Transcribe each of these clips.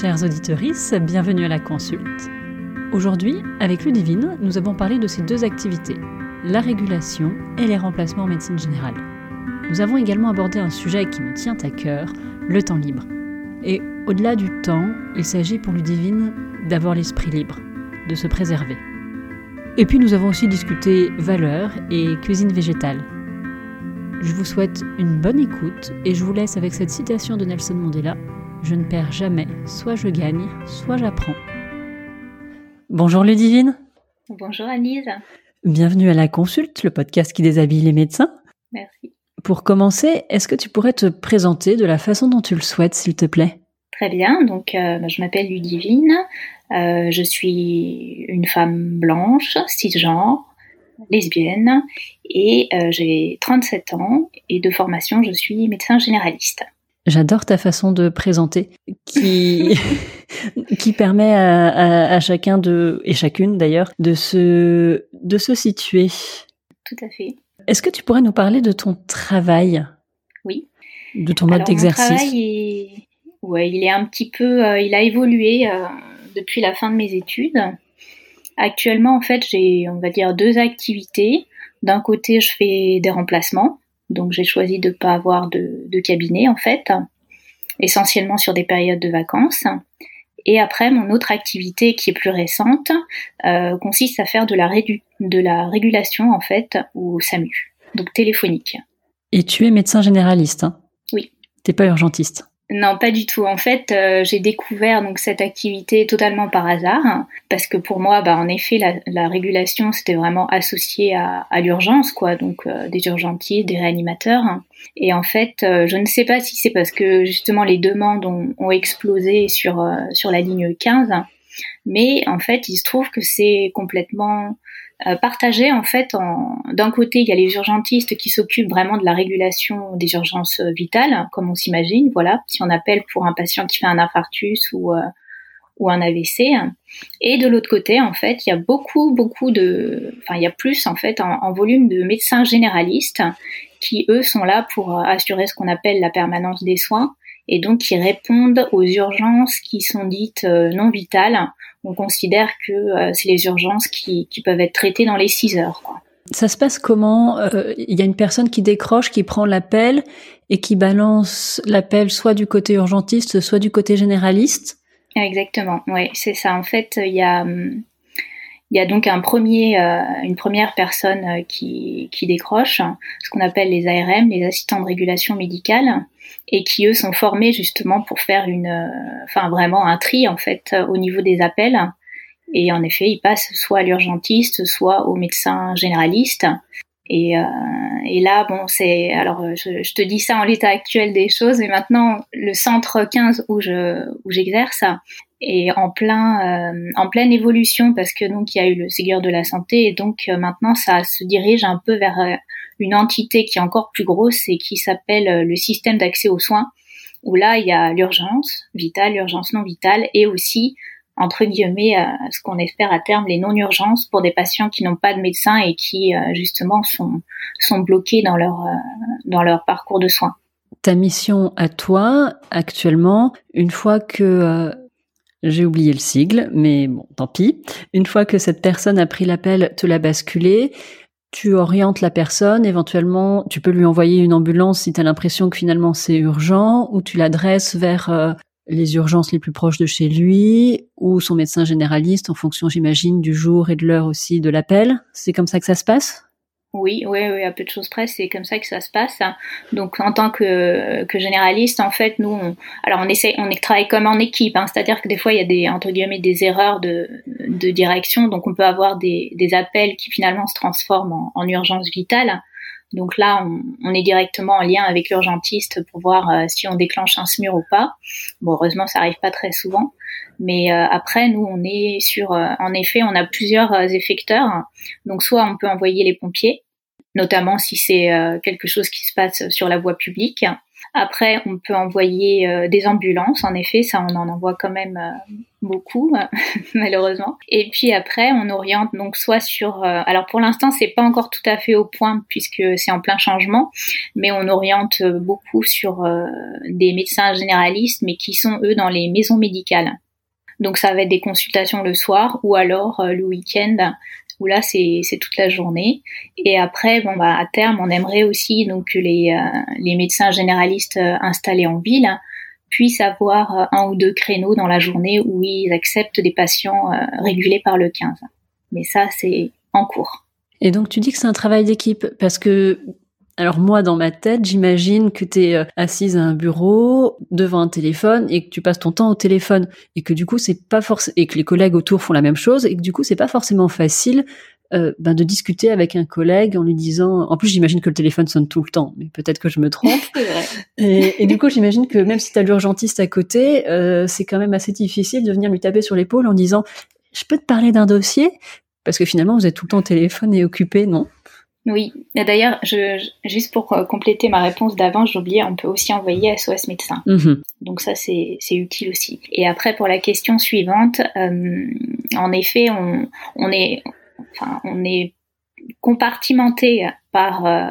Chers auditeurs, bienvenue à la consulte. Aujourd'hui, avec Ludivine, nous avons parlé de ces deux activités, la régulation et les remplacements en médecine générale. Nous avons également abordé un sujet qui me tient à cœur, le temps libre. Et au-delà du temps, il s'agit pour Ludivine d'avoir l'esprit libre, de se préserver. Et puis nous avons aussi discuté valeurs et cuisine végétale. Je vous souhaite une bonne écoute et je vous laisse avec cette citation de Nelson Mandela. Je ne perds jamais, soit je gagne, soit j'apprends. Bonjour Ludivine. Bonjour Anise. Bienvenue à la consulte, le podcast qui déshabille les médecins. Merci. Pour commencer, est-ce que tu pourrais te présenter de la façon dont tu le souhaites, s'il te plaît? Très bien, donc euh, je m'appelle Ludivine, euh, je suis une femme blanche, cisgenre, lesbienne, et euh, j'ai 37 ans, et de formation je suis médecin généraliste. J'adore ta façon de présenter, qui, qui permet à, à, chacun de, et chacune d'ailleurs, de se, de se situer. Tout à fait. Est-ce que tu pourrais nous parler de ton travail? Oui. De ton mode d'exercice Mon travail est... Ouais, il est un petit peu, euh, il a évolué euh, depuis la fin de mes études. Actuellement, en fait, j'ai, on va dire, deux activités. D'un côté, je fais des remplacements, donc j'ai choisi de ne pas avoir de, de, cabinet, en fait, essentiellement sur des périodes de vacances. Et après, mon autre activité qui est plus récente euh, consiste à faire de la, de la régulation, en fait, au SAMU, donc téléphonique. Et tu es médecin généraliste hein? Oui. T'es pas urgentiste? Non, pas du tout. En fait, euh, j'ai découvert donc cette activité totalement par hasard, hein, parce que pour moi, bah, en effet, la, la régulation c'était vraiment associé à, l'urgence, quoi. Donc euh, des urgentistes, des réanimateurs. Hein. Et en fait, euh, je ne sais pas si c'est parce que justement les demandes ont, explosé sur sur la ligne 15, mais en fait, il se trouve que c'est complètement euh, partagé en fait. D'un côté, il y a les urgentistes qui s'occupent vraiment de la régulation des urgences vitales, comme on s'imagine. Voilà, si on appelle pour un patient qui fait un infarctus ou euh, ou un AVC. Et de l'autre côté, en fait, il y a beaucoup, beaucoup de, enfin, il y a plus en fait en, en volume de médecins généralistes qui eux sont là pour assurer ce qu'on appelle la permanence des soins et donc qui répondent aux urgences qui sont dites non vitales on considère que euh, c'est les urgences qui, peuvent être traitées dans les 6 heures. Ça se passe comment euh, Il y a une personne qui décroche, qui prend l'appel et qui balance l'appel soit du côté urgentiste, soit du côté généraliste? Exactement, oui, c'est ça. En fait, il y a, hum, il y a donc un premier, euh, une première personne euh, qui, qui décroche, ce qu'on appelle les ARM, les assistants de régulation médicale, et qui eux sont formés justement pour faire une, euh, enfin vraiment un tri en fait au niveau des appels. Et en effet, ils passent soit à l'urgentiste, soit au médecin généraliste. Et, euh, et là, bon, c'est alors je, je, te dis ça en l'état actuel des choses, mais maintenant le centre 15 où je où j'exerce est en plein euh, en pleine évolution parce que donc il y a eu le Ségur de la santé et donc euh, maintenant ça se dirige un peu vers euh, une entité qui est encore plus grosse et qui s'appelle le système d'accès aux soins où là il y a l'urgence vitale, l'urgence non vitale et aussi entre guillemets, euh, ce qu'on espère à terme, les non-urgences pour des patients qui n'ont pas de médecin et qui euh, justement sont, sont bloqués dans leur, euh, dans leur parcours de soins. Ta mission à toi, actuellement, une fois que j'ai oublié le sigle, mais bon, tant pis. Une fois que cette personne a pris l'appel, te l'a basculé, tu orientes la personne, éventuellement, tu peux lui envoyer une ambulance si tu as l'impression que finalement c'est urgent, ou tu l'adresses vers les urgences les plus proches de chez lui ou son médecin généraliste en fonction, j'imagine, du jour et de l'heure aussi de l'appel. C'est comme ça que ça se passe? Oui, oui, oui, à peu de choses près, c'est comme ça que ça se passe. Donc, en tant que, que généraliste, en fait, nous, on, alors on essaie, on travaille comme en équipe, hein, c'est-à-dire que des fois, il y a des entre guillemets des erreurs de, de direction, donc on peut avoir des, des appels qui finalement se transforment en, en urgence vitale. Donc là, on, est directement en lien avec l'urgentiste pour voir euh, si on déclenche un SMUR ou pas. Bon, heureusement, ça arrive pas très souvent. Mais euh, après, nous, on est sur, euh, en effet, on a plusieurs effecteurs. Donc soit on peut envoyer les pompiers, notamment si c'est quelque chose qui se passe sur la voie publique. Après, on peut envoyer euh, des ambulances. En effet, ça, on en envoie quand même euh, beaucoup, malheureusement. Et puis après, on oriente donc soit sur. Euh, alors pour l'instant, c'est pas encore tout à fait au point puisque c'est en plein changement, mais on oriente beaucoup sur des médecins généralistes, mais qui sont eux dans les maisons médicales. Donc ça va être des consultations le soir ou alors le week-end où là c'est toute la journée. Et après, bon bah à terme, on aimerait aussi donc que les, euh, les médecins généralistes euh, installés en ville puissent avoir euh, un ou deux créneaux dans la journée où ils acceptent des patients régulés par le 15. Mais ça, c'est en cours. Et donc tu dis que c'est un travail d'équipe parce que alors moi, dans ma tête, j'imagine que tu es assise à un bureau devant un téléphone et que tu passes ton temps au téléphone et que du coup c'est pas forcément et que les collègues autour font la même chose et que du coup c'est pas forcément facile euh, ben de discuter avec un collègue en lui disant. En plus, j'imagine que le téléphone sonne tout le temps, mais peut-être que je me trompe. et, et, du coup, j'imagine que même si tu as l'urgentiste à côté, euh, c'est quand même assez difficile de venir lui taper sur l'épaule en disant je peux te parler d'un dossier? Parce que finalement vous êtes tout le temps au téléphone et occupé, non? Oui, d'ailleurs, juste pour euh, compléter ma réponse d'avant, j'oubliais, on peut aussi envoyer SOS médecin. Mhm. Donc ça, c'est utile aussi. Et après, pour la question suivante, euh, en effet, on, on, est, enfin, on est compartimenté par, euh,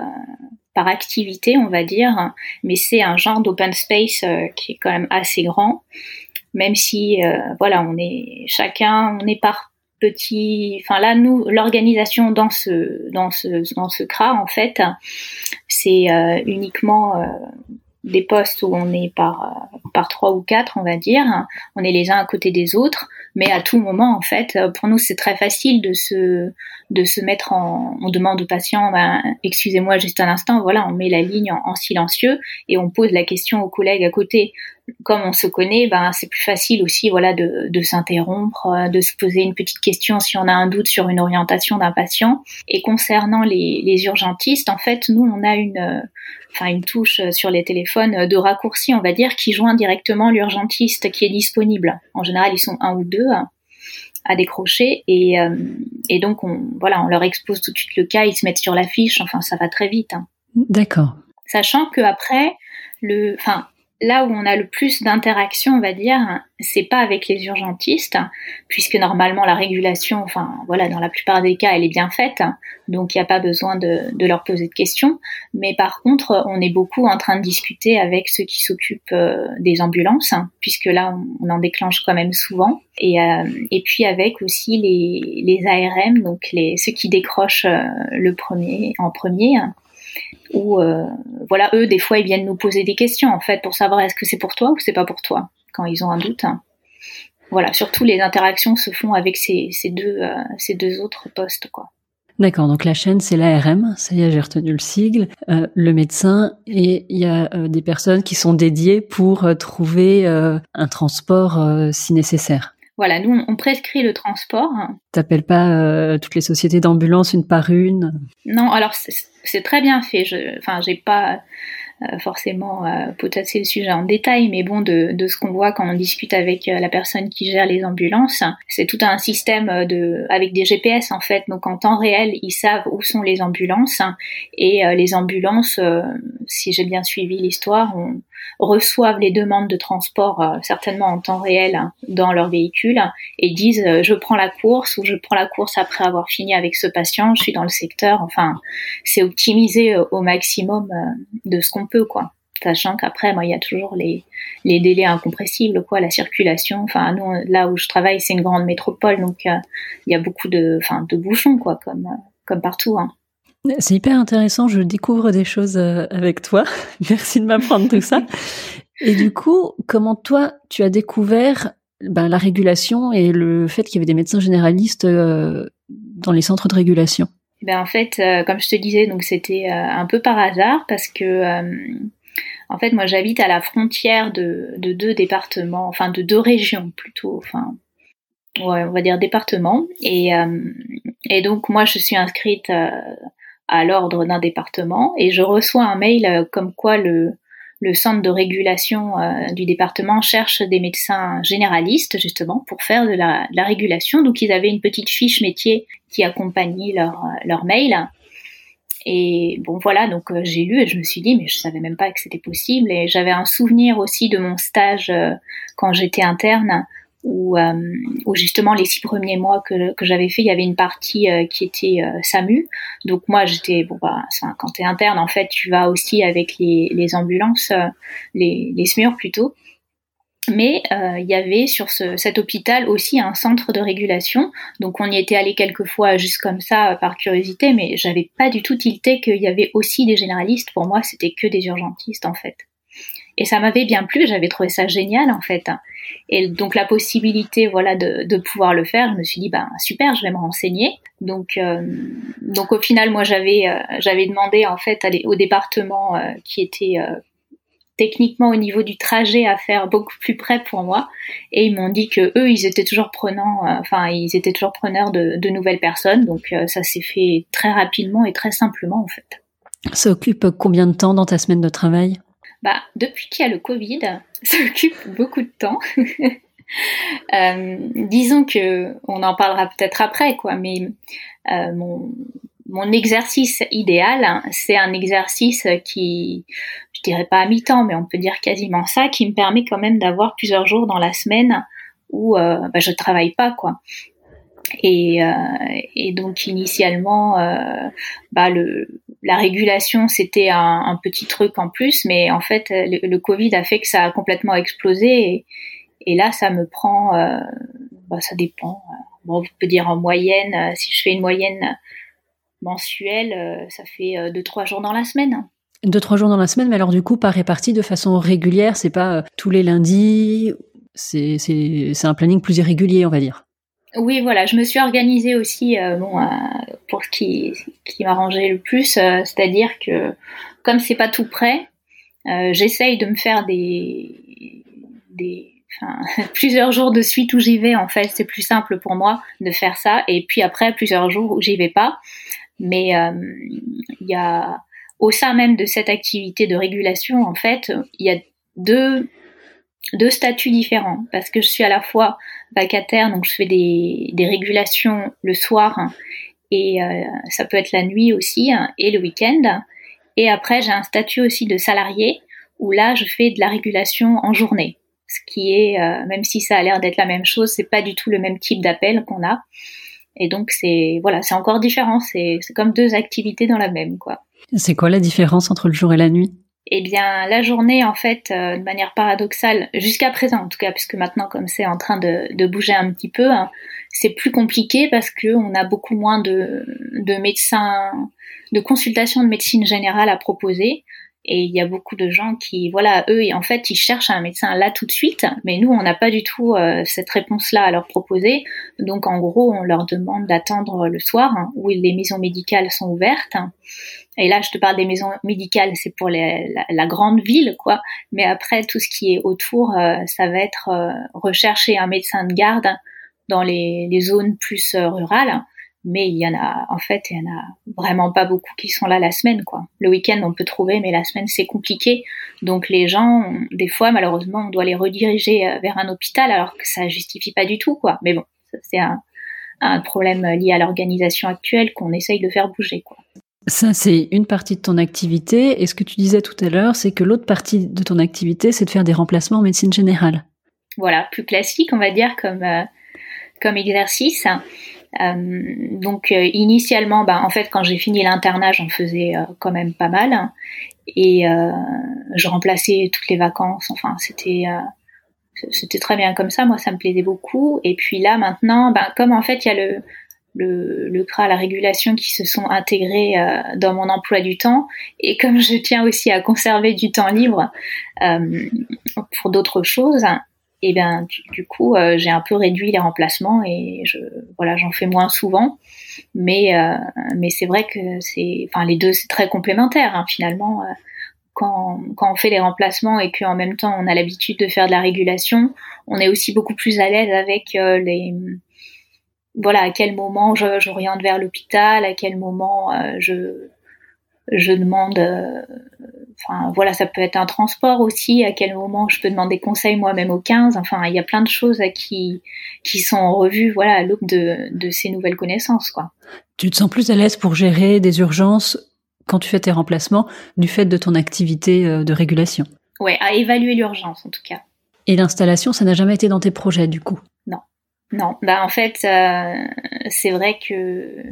par activité, on va dire, mais c'est un genre d'open space qui est quand même assez grand, même si, voilà, on est chacun, on est par petit enfin là nous l'organisation dans ce dans ce dans ce CRA en fait c'est euh, uniquement euh, des postes où on est par euh, par trois ou quatre on va dire. On est les uns à côté des autres. Mais à tout moment en fait pour nous c'est très facile de se de se mettre en on demande au patient ben, excusez-moi juste un instant voilà on met la ligne en, en, silencieux et on pose la question aux collègues à côté. Comme on se connaît, ben c'est plus facile aussi, voilà, de, de s'interrompre, euh, de se poser une petite question si on a un doute sur une orientation d'un patient. Et concernant les, les, urgentistes, en fait, nous on a une, euh, enfin une touche sur les téléphones de raccourci, on va dire, qui joint directement l'urgentiste qui est disponible. En général, ils sont un ou deux à décrocher et, euh, et donc on, voilà, on leur expose tout de suite le cas, ils se mettent sur la fiche. Enfin, ça va très vite. Hein. D'accord. Sachant que après, le, enfin, là où on a le plus d'interaction, on va dire, c'est pas avec les urgentistes, puisque normalement la régulation, enfin voilà, dans la plupart des cas, elle est bien faite, donc il n'y a pas besoin de, leur poser de questions. Mais par contre, on est beaucoup en train de discuter avec ceux qui s'occupent euh, des ambulances, puisque là, on, en déclenche quand même souvent, et, euh, puis avec aussi les, les ARM, donc les, ceux qui décrochent euh, le premier en premier où euh, voilà eux des fois ils viennent nous poser des questions en fait pour savoir est-ce que c'est pour toi ou c'est pas pour toi quand ils ont un doute. Voilà, surtout les interactions se font avec ces, ces deux euh, ces deux autres postes quoi. D'accord, donc la chaîne c'est l'ARM, ça y est j'ai retenu le sigle, euh, le médecin et il y a des personnes qui sont dédiées pour trouver un transport si nécessaire. Voilà, nous on prescrit le transport. T'appelles pas toutes les sociétés d'ambulance une par une? Non, alors c'est très bien fait. Je, enfin, j'ai pas euh, forcément euh, potasser le sujet en détail, mais bon, de, de ce qu'on voit quand on discute avec euh, la personne qui gère les ambulances, c'est tout un système de, avec des GPS en fait. Donc en temps réel, ils savent où sont les ambulances et les ambulances, si j'ai bien suivi l'histoire, on, reçoivent les demandes de transport euh, certainement en temps réel hein, dans leur véhicule et disent euh, je prends la course ou je prends la course après avoir fini avec ce patient, je suis dans le secteur. Enfin, c'est optimisé euh, au maximum de ce qu'on peut, quoi. Sachant qu'après, moi, il y a toujours les, les délais incompressibles, quoi, la circulation. Enfin, nous, là où je travaille, c'est une grande métropole, donc il y a beaucoup de, enfin, de bouchons, quoi, comme, comme partout. Hein. C'est hyper intéressant, je découvre des choses euh, avec toi. Merci de m'apprendre tout ça. Et du coup, comment toi, tu as découvert ben, la régulation et le fait qu'il y avait des médecins généralistes euh, dans les centres de régulation? Ben, En fait, euh, comme je te disais, donc c'était un peu par hasard parce que, en fait, moi j'habite à la frontière de, de, deux départements, enfin de deux régions plutôt, enfin, ouais, on va dire départements. Et, et donc moi je suis inscrite à l'ordre d'un département et je reçois un mail euh, comme quoi le, centre de régulation euh, du département cherche des médecins généralistes justement pour faire de la, régulation. Donc ils avaient une petite fiche métier qui accompagnait leur, euh, leur mail. Et bon voilà, donc j'ai lu et je me suis dit mais je savais même pas que c'était possible et j'avais un souvenir aussi de mon stage quand j'étais interne où, euh, où, justement les six premiers mois que, que j'avais fait, il y avait une partie euh, qui était euh, SAMU. Donc moi j'étais bon bah quand t'es interne en fait tu vas aussi avec les, les ambulances, les, les SMUR plutôt. Mais il y avait sur ce, cet hôpital aussi un centre de régulation, donc on y était allé quelques fois juste comme ça par curiosité, mais j'avais pas du tout tilté qu'il y avait aussi des généralistes. Pour moi, c'était que des urgentistes en fait. Et ça m'avait bien plu, j'avais trouvé ça génial en fait. Et donc la possibilité, voilà, de, pouvoir le faire, je me suis dit, ben super, je vais me renseigner. Donc, euh, donc au final, moi j'avais euh, j'avais demandé en fait aller au département euh, qui était techniquement au niveau du trajet à faire beaucoup plus près pour moi, et ils m'ont dit que eux, ils étaient toujours prenants, enfin ils étaient toujours preneurs de, de nouvelles personnes. Donc ça s'est fait très rapidement et très simplement en fait. Ça occupe combien de temps dans ta semaine de travail? Bah, depuis qu'il y a le Covid, ça occupe beaucoup de temps. euh, disons que on en parlera peut-être après, quoi. Mais euh, mon, mon exercice idéal, hein, c'est un exercice qui, je dirais pas à mi-temps, mais on peut dire quasiment ça, qui me permet quand même d'avoir plusieurs jours dans la semaine où euh, bah, je travaille pas, quoi. Et, euh, et donc initialement, euh, bah le, la régulation c'était un, petit truc en plus, mais en fait le, Covid a fait que ça a complètement explosé. Et, là, ça me prend, euh, bah, ça dépend. Bon, on peut dire en moyenne, euh, si je fais une moyenne mensuelle, euh, ça fait deux trois jours dans la semaine. Deux trois jours dans la semaine, mais alors du coup pas réparti de façon régulière, c'est pas tous les lundis, c'est un planning plus irrégulier, on va dire. Oui, voilà, je me suis organisée aussi euh, bon, euh, pour ce qui, m'arrangeait le plus, euh, c'est-à-dire que comme c'est pas tout prêt, j'essaye de me faire des, des plusieurs jours de suite où j'y vais. En fait, c'est plus simple pour moi de faire ça, et puis après plusieurs jours où j'y vais pas. Mais il y a au sein même de cette activité de régulation, en fait, il y a deux deux statuts différents parce que je suis à la fois vacataire, donc je fais des, des régulations le soir et euh, ça peut être la nuit aussi et le week-end. Et après, j'ai un statut aussi de salarié où là, je fais de la régulation en journée. Ce qui est, euh, même si ça a l'air d'être la même chose, c'est pas du tout le même type d'appel qu'on a. Et donc, c'est, voilà, c'est encore différent. C'est comme deux activités dans la même, quoi. C'est quoi la différence entre le jour et la nuit? Eh bien la journée en fait euh, de manière paradoxale jusqu'à présent en tout cas puisque maintenant comme c'est en train de, bouger un petit peu hein, c'est plus compliqué parce que on a beaucoup moins de, de médecins de consultations de médecine générale à proposer et il y a beaucoup de gens qui, voilà, eux, en fait, ils cherchent un médecin là tout de suite, mais nous, on n'a pas du tout euh, cette réponse-là à leur proposer. Donc, en gros, on leur demande d'attendre le soir, hein, où les maisons médicales sont ouvertes. Et là, je te parle des maisons médicales, c'est pour la, grande ville, quoi. Mais après, tout ce qui est autour, euh, ça va être euh, rechercher un médecin de garde dans les, zones plus rurales mais il y en a, en fait, il y en a vraiment pas beaucoup qui sont là la semaine, quoi. Le week-end, on peut trouver, mais la semaine, c'est compliqué. Donc, les gens, des fois, malheureusement, on doit les rediriger euh, vers un hôpital, alors que ça justifie pas du tout, quoi. Mais bon, c'est un problème lié à l'organisation actuelle qu'on essaye de faire bouger, quoi. Ça, c'est une partie de ton activité. Et ce que tu disais tout à l'heure, c'est que l'autre partie de ton activité, c'est de faire des remplacements en médecine générale. Voilà, plus classique, on va dire, comme, euh, comme exercice. Euh, donc euh, initialement, bah, en fait, quand j'ai fini l'internat, j'en faisais quand même pas mal, et je remplaçais toutes les vacances. Enfin, c'était c'était très bien comme ça. Moi, ça me plaisait beaucoup. Et puis là, maintenant, bah, comme en fait, il y a le le, le CRA, la régulation qui se sont intégrés dans mon emploi du temps. Et comme je tiens aussi à conserver du temps libre euh, pour d'autres choses, et bien du, coup euh, j'ai un peu réduit les remplacements et je voilà j'en fais moins souvent mais euh, mais c'est vrai que c'est enfin les deux c'est très complémentaire hein, finalement euh, quand, quand on fait les remplacements et qu'en même temps on a l'habitude de faire de la régulation on est aussi beaucoup plus à l'aise avec les voilà à quel moment j'oriente vers l'hôpital à quel moment je je demande Enfin, voilà, ça peut être un transport aussi. À quel moment je peux demander conseil moi-même au 15. Enfin, il y a plein de choses qui qui sont en revue, voilà, à l'aube de, de ces nouvelles connaissances, quoi. Tu te sens plus à l'aise pour gérer des urgences quand tu fais tes remplacements, du fait de ton activité de régulation? Ouais, à évaluer l'urgence en tout cas. Et l'installation, ça n'a jamais été dans tes projets du coup? Non. Non, bah en fait, euh, c'est vrai que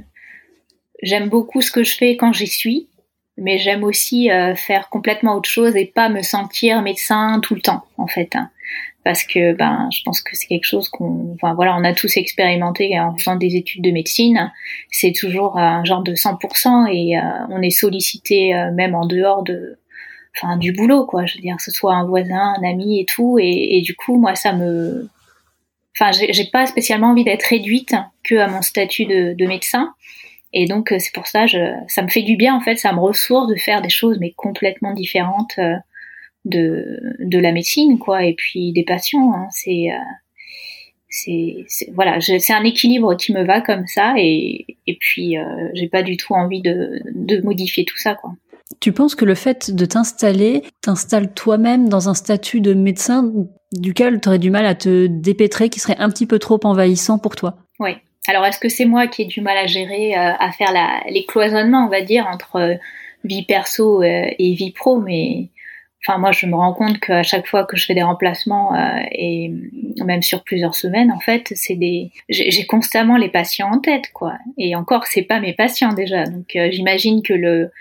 j'aime beaucoup ce que je fais quand j'y suis, mais j'aime aussi euh, faire complètement autre chose et pas me sentir médecin tout le temps, en fait. Hein. Parce que ben, je pense que c'est quelque chose qu'on, enfin voilà, on a tous expérimenté en faisant des études de médecine. C'est toujours un genre de 100% et euh, on est sollicité même en dehors de, enfin du boulot quoi je veux dire que ce soit un voisin un ami et tout et, du coup moi ça me enfin j'ai pas spécialement envie d'être réduite que à mon statut de, médecin et donc euh, c'est pour ça je, ça me fait du bien en fait ça me ressource de faire des choses mais complètement différentes euh, de de la médecine quoi et puis des patients hein. c'est euh, c'est voilà c'est un équilibre qui me va comme ça et et puis j'ai pas du tout envie de de modifier tout ça quoi tu penses que le fait de t'installer, t'installes toi-même dans un statut de médecin duquel tu aurais du mal à te dépêtrer, qui serait un petit peu trop envahissant pour toi? Oui. Alors est-ce que c'est moi qui ai du mal à gérer, euh, à faire la, les cloisonnements, on va dire, entre euh, vie perso euh, et vie pro? Mais enfin moi je me rends compte qu'à chaque fois que je fais des remplacements et même sur plusieurs semaines en fait c'est des j'ai constamment les patients en tête quoi. Et encore c'est pas mes patients déjà. Donc j'imagine que le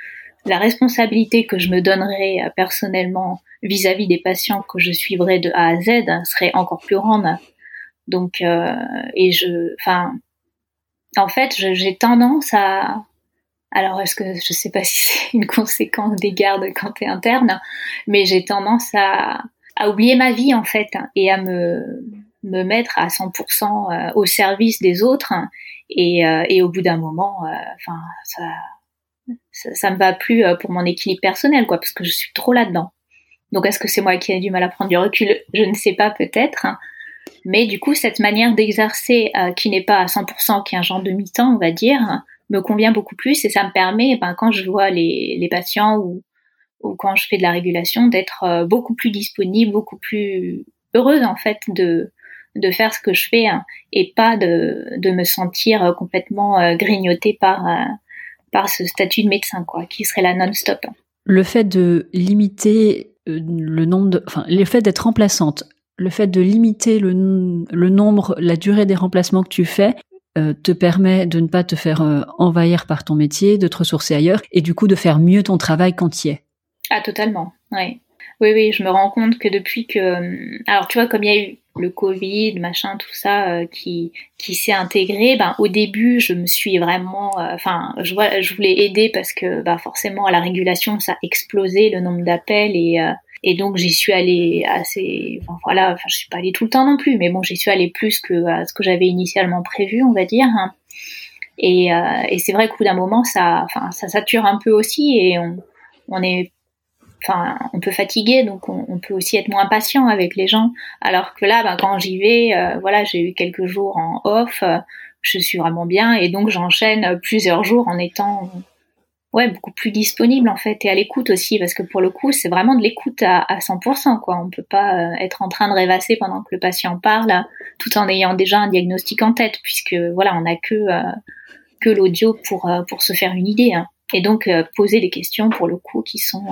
la responsabilité que je me donnerais euh, personnellement vis-à-vis des patients que je suivrais de A à Z serait encore plus grande. Donc, euh, et je, enfin, en fait, j'ai tendance à, alors est-ce que je sais pas si c'est une conséquence des gardes quand t'es interne, mais j'ai tendance à, à oublier ma vie en fait et à me me mettre à 100% euh, au service des autres et, et au bout d'un moment, enfin ça ça, ça me va plus euh, pour mon équilibre personnel, quoi, parce que je suis trop là-dedans. Donc, est-ce que c'est moi qui ai du mal à prendre du recul? Je ne sais pas, peut-être. Mais du coup, cette manière d'exercer euh, qui n'est pas à 100%, qui est un genre de mi-temps, on va dire, me convient beaucoup plus et ça me permet, ben, quand je vois les, les patients ou, ou quand je fais de la régulation, d'être euh, beaucoup plus disponible, beaucoup plus heureuse en fait de, de faire ce que je fais hein, et pas de, de me sentir complètement grignotée par, par ce statut de médecin, quoi, qui serait la non-stop. Le fait de limiter euh, le nombre de, enfin, le fait d'être remplaçante, le fait de limiter le, nombre, la durée des remplacements que tu fais, euh, te permet de ne pas te faire euh, envahir par ton métier, de te ressourcer ailleurs, et du coup de faire mieux ton travail quand tu y es. Ah, totalement, oui. Oui, oui, je me rends compte que depuis que... Alors, tu vois, comme il y a eu le Covid, machin, tout ça euh, qui qui s'est intégré. Ben au début, je me suis vraiment, euh, enfin, je, je voulais aider parce que bah forcément à la régulation ça a explosé le nombre d'appels et euh, et donc j'y suis allée assez, enfin voilà, enfin je suis pas allée tout le temps non plus, mais bon j'y suis allée plus que à ce que j'avais initialement prévu, on va dire. Et, et c'est vrai qu'au bout d'un moment ça, enfin ça sature un peu aussi et on on est enfin, on peut fatiguer, donc on, peut aussi être moins patient avec les gens. Alors que là, ben, quand j'y vais, euh, voilà, j'ai eu quelques jours en off, euh, je suis vraiment bien, et donc j'enchaîne plusieurs jours en étant, ouais, beaucoup plus disponible en fait, et à l'écoute aussi, parce que pour le coup, c'est vraiment de l'écoute à, à 100%, quoi. On peut pas euh, être en train de rêvasser pendant que le patient parle, tout en ayant déjà un diagnostic en tête, puisque voilà, on n'a que que l'audio pour pour se faire une idée. Hein. Et donc poser des questions pour le coup qui sont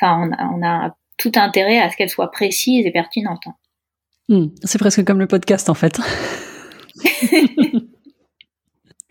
Enfin, on a, tout intérêt à ce qu'elle soit précise et pertinente. Hmm, c'est presque comme le podcast en fait.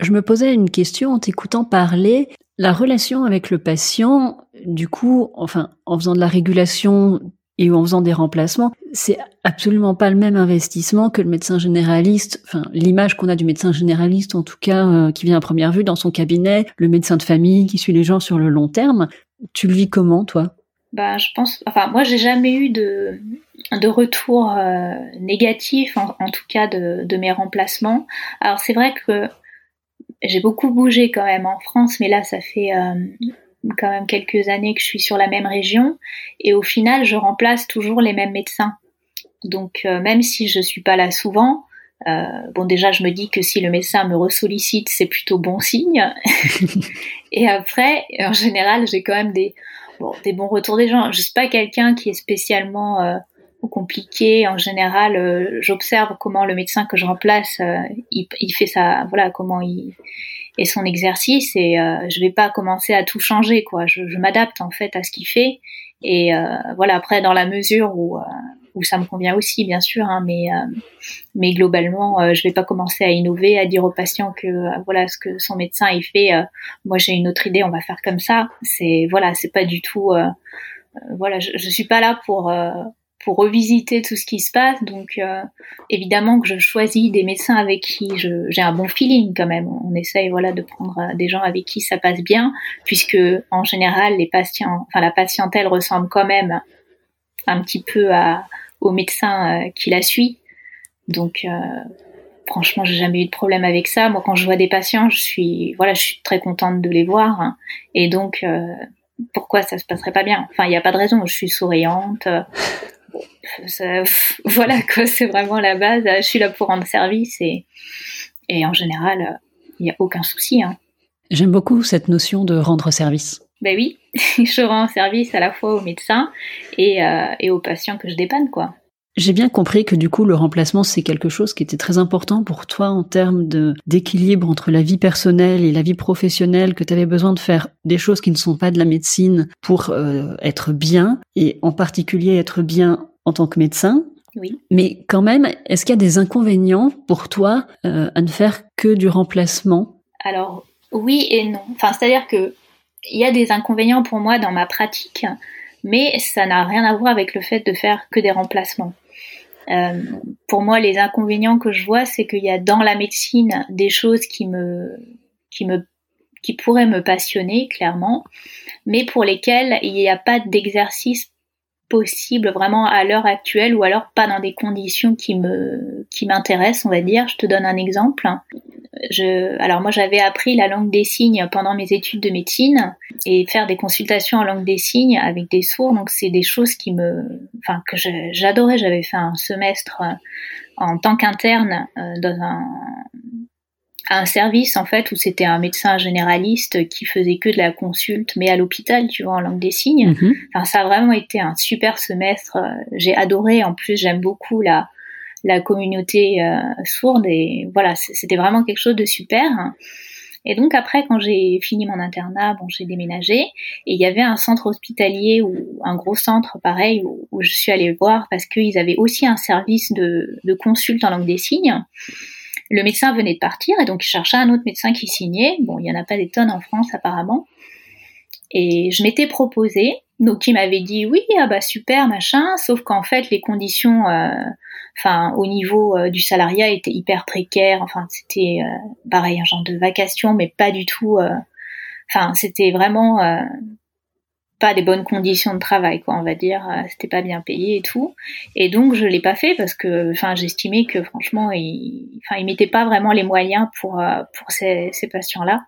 Je me posais une question en t'écoutant parler. La relation avec le patient, du coup, enfin, en faisant de la régulation et en faisant des remplacements, c'est absolument pas le même investissement que le médecin généraliste. Enfin, l'image qu'on a du médecin généraliste, en tout cas, euh, qui vient à première vue dans son cabinet, le médecin de famille qui suit les gens sur le long terme. Tu le vis comment, toi? Bah, je pense, enfin, moi, j'ai jamais eu de, de retour euh, négatif, en, tout cas de, de mes remplacements. Alors, c'est vrai que j'ai beaucoup bougé quand même en France, mais là, ça fait euh, quand même quelques années que je suis sur la même région, et au final, je remplace toujours les mêmes médecins. Donc, euh, même si je suis pas là souvent, euh, bon, déjà, je me dis que si le médecin me ressollicite, c'est plutôt bon signe. et après, en général, j'ai quand même des des bons retours des gens. Je suis pas quelqu'un qui est spécialement euh, compliqué. En général, j'observe comment le médecin que je remplace, il, il, fait ça, voilà, comment il et son exercice et je vais pas commencer à tout changer quoi. Je, je m'adapte en fait à ce qu'il fait et voilà après dans la mesure où où ça me convient aussi, bien sûr, hein, mais euh, mais globalement, euh, je vais pas commencer à innover, à dire au patient que euh, voilà ce que son médecin il fait. moi, j'ai une autre idée, on va faire comme ça. C'est voilà, c'est pas du tout. je, je suis pas là pour pour revisiter tout ce qui se passe. Donc, évidemment que je choisis des médecins avec qui j'ai un bon feeling quand même. On essaye, voilà, de prendre des gens avec qui ça passe bien, puisque en général, les patients, enfin la patientèle ressemble quand même un petit peu à, au médecin euh, qui la suit. Donc, euh, franchement, j'ai jamais eu de problème avec ça. Moi, quand je vois des patients, je suis, voilà, je suis très contente de les voir. Hein. Et donc, euh, pourquoi ça se passerait pas bien? Enfin, il n'y a pas de raison. Je suis souriante. voilà quoi, c'est vraiment la base. Je suis là pour rendre service et, et en général, il n'y a aucun souci. Hein. J'aime beaucoup cette notion de rendre service. Ben oui, je rends service à la fois aux médecins et, euh, et aux patients que je dépanne, quoi. J'ai bien compris que du coup le remplacement c'est quelque chose qui était très important pour toi en termes de d'équilibre entre la vie personnelle et la vie professionnelle, que tu avais besoin de faire des choses qui ne sont pas de la médecine pour euh, être bien et en particulier être bien en tant que médecin. Oui. Mais quand même, est-ce qu'il y a des inconvénients pour toi euh, à ne faire que du remplacement? Alors oui et non. Enfin, c'est-à-dire que il y a des inconvénients pour moi dans ma pratique, mais ça n'a rien à voir avec le fait de faire que des remplacements. Euh, pour moi, les inconvénients que je vois, c'est qu'il y a dans la médecine des choses qui me, qui me, qui pourraient me passionner clairement, mais pour lesquelles il n'y a pas d'exercice possible vraiment à l'heure actuelle ou alors pas dans des conditions qui me qui m'intéressent on va dire je te donne un exemple alors moi j'avais appris la langue des signes pendant mes études de médecine et faire des consultations en langue des signes avec des sourds, donc c'est des choses qui me, enfin que j'adorais. J'avais fait un semestre en tant qu'interne euh, dans un, un service en fait où c'était un médecin généraliste qui faisait que de la consulte mais à l'hôpital tu vois en langue des signes mm-hmm. enfin ça a vraiment été un super semestre j'ai adoré en plus j'aime beaucoup la la communauté euh, sourde et voilà, c'était vraiment quelque chose de super. Et donc après, quand j'ai fini mon internat, bon, j'ai déménagé et il y avait un centre hospitalier ou un gros centre pareil où, je suis allée voir parce qu'ils avaient aussi un service de, de consulte en langue des signes. Le médecin venait de partir et donc il cherchait un autre médecin qui signait. Bon, il y en a pas des tonnes en France apparemment. Et je m'étais proposée, donc il m'avait dit oui, ah bah super machin, sauf qu'en fait les conditions euh, enfin au niveau euh, du salariat était hyper précaire. Enfin c'était euh, pareil un genre de vacation, mais pas du tout. Euh, enfin c'était vraiment pas des bonnes conditions de travail, quoi, on va dire. C'était pas bien payé et tout. Et donc, je l'ai pas fait parce que, enfin, j'estimais que, franchement, il, enfin, il mettait pas vraiment les moyens pour, pour ces, ces patients-là.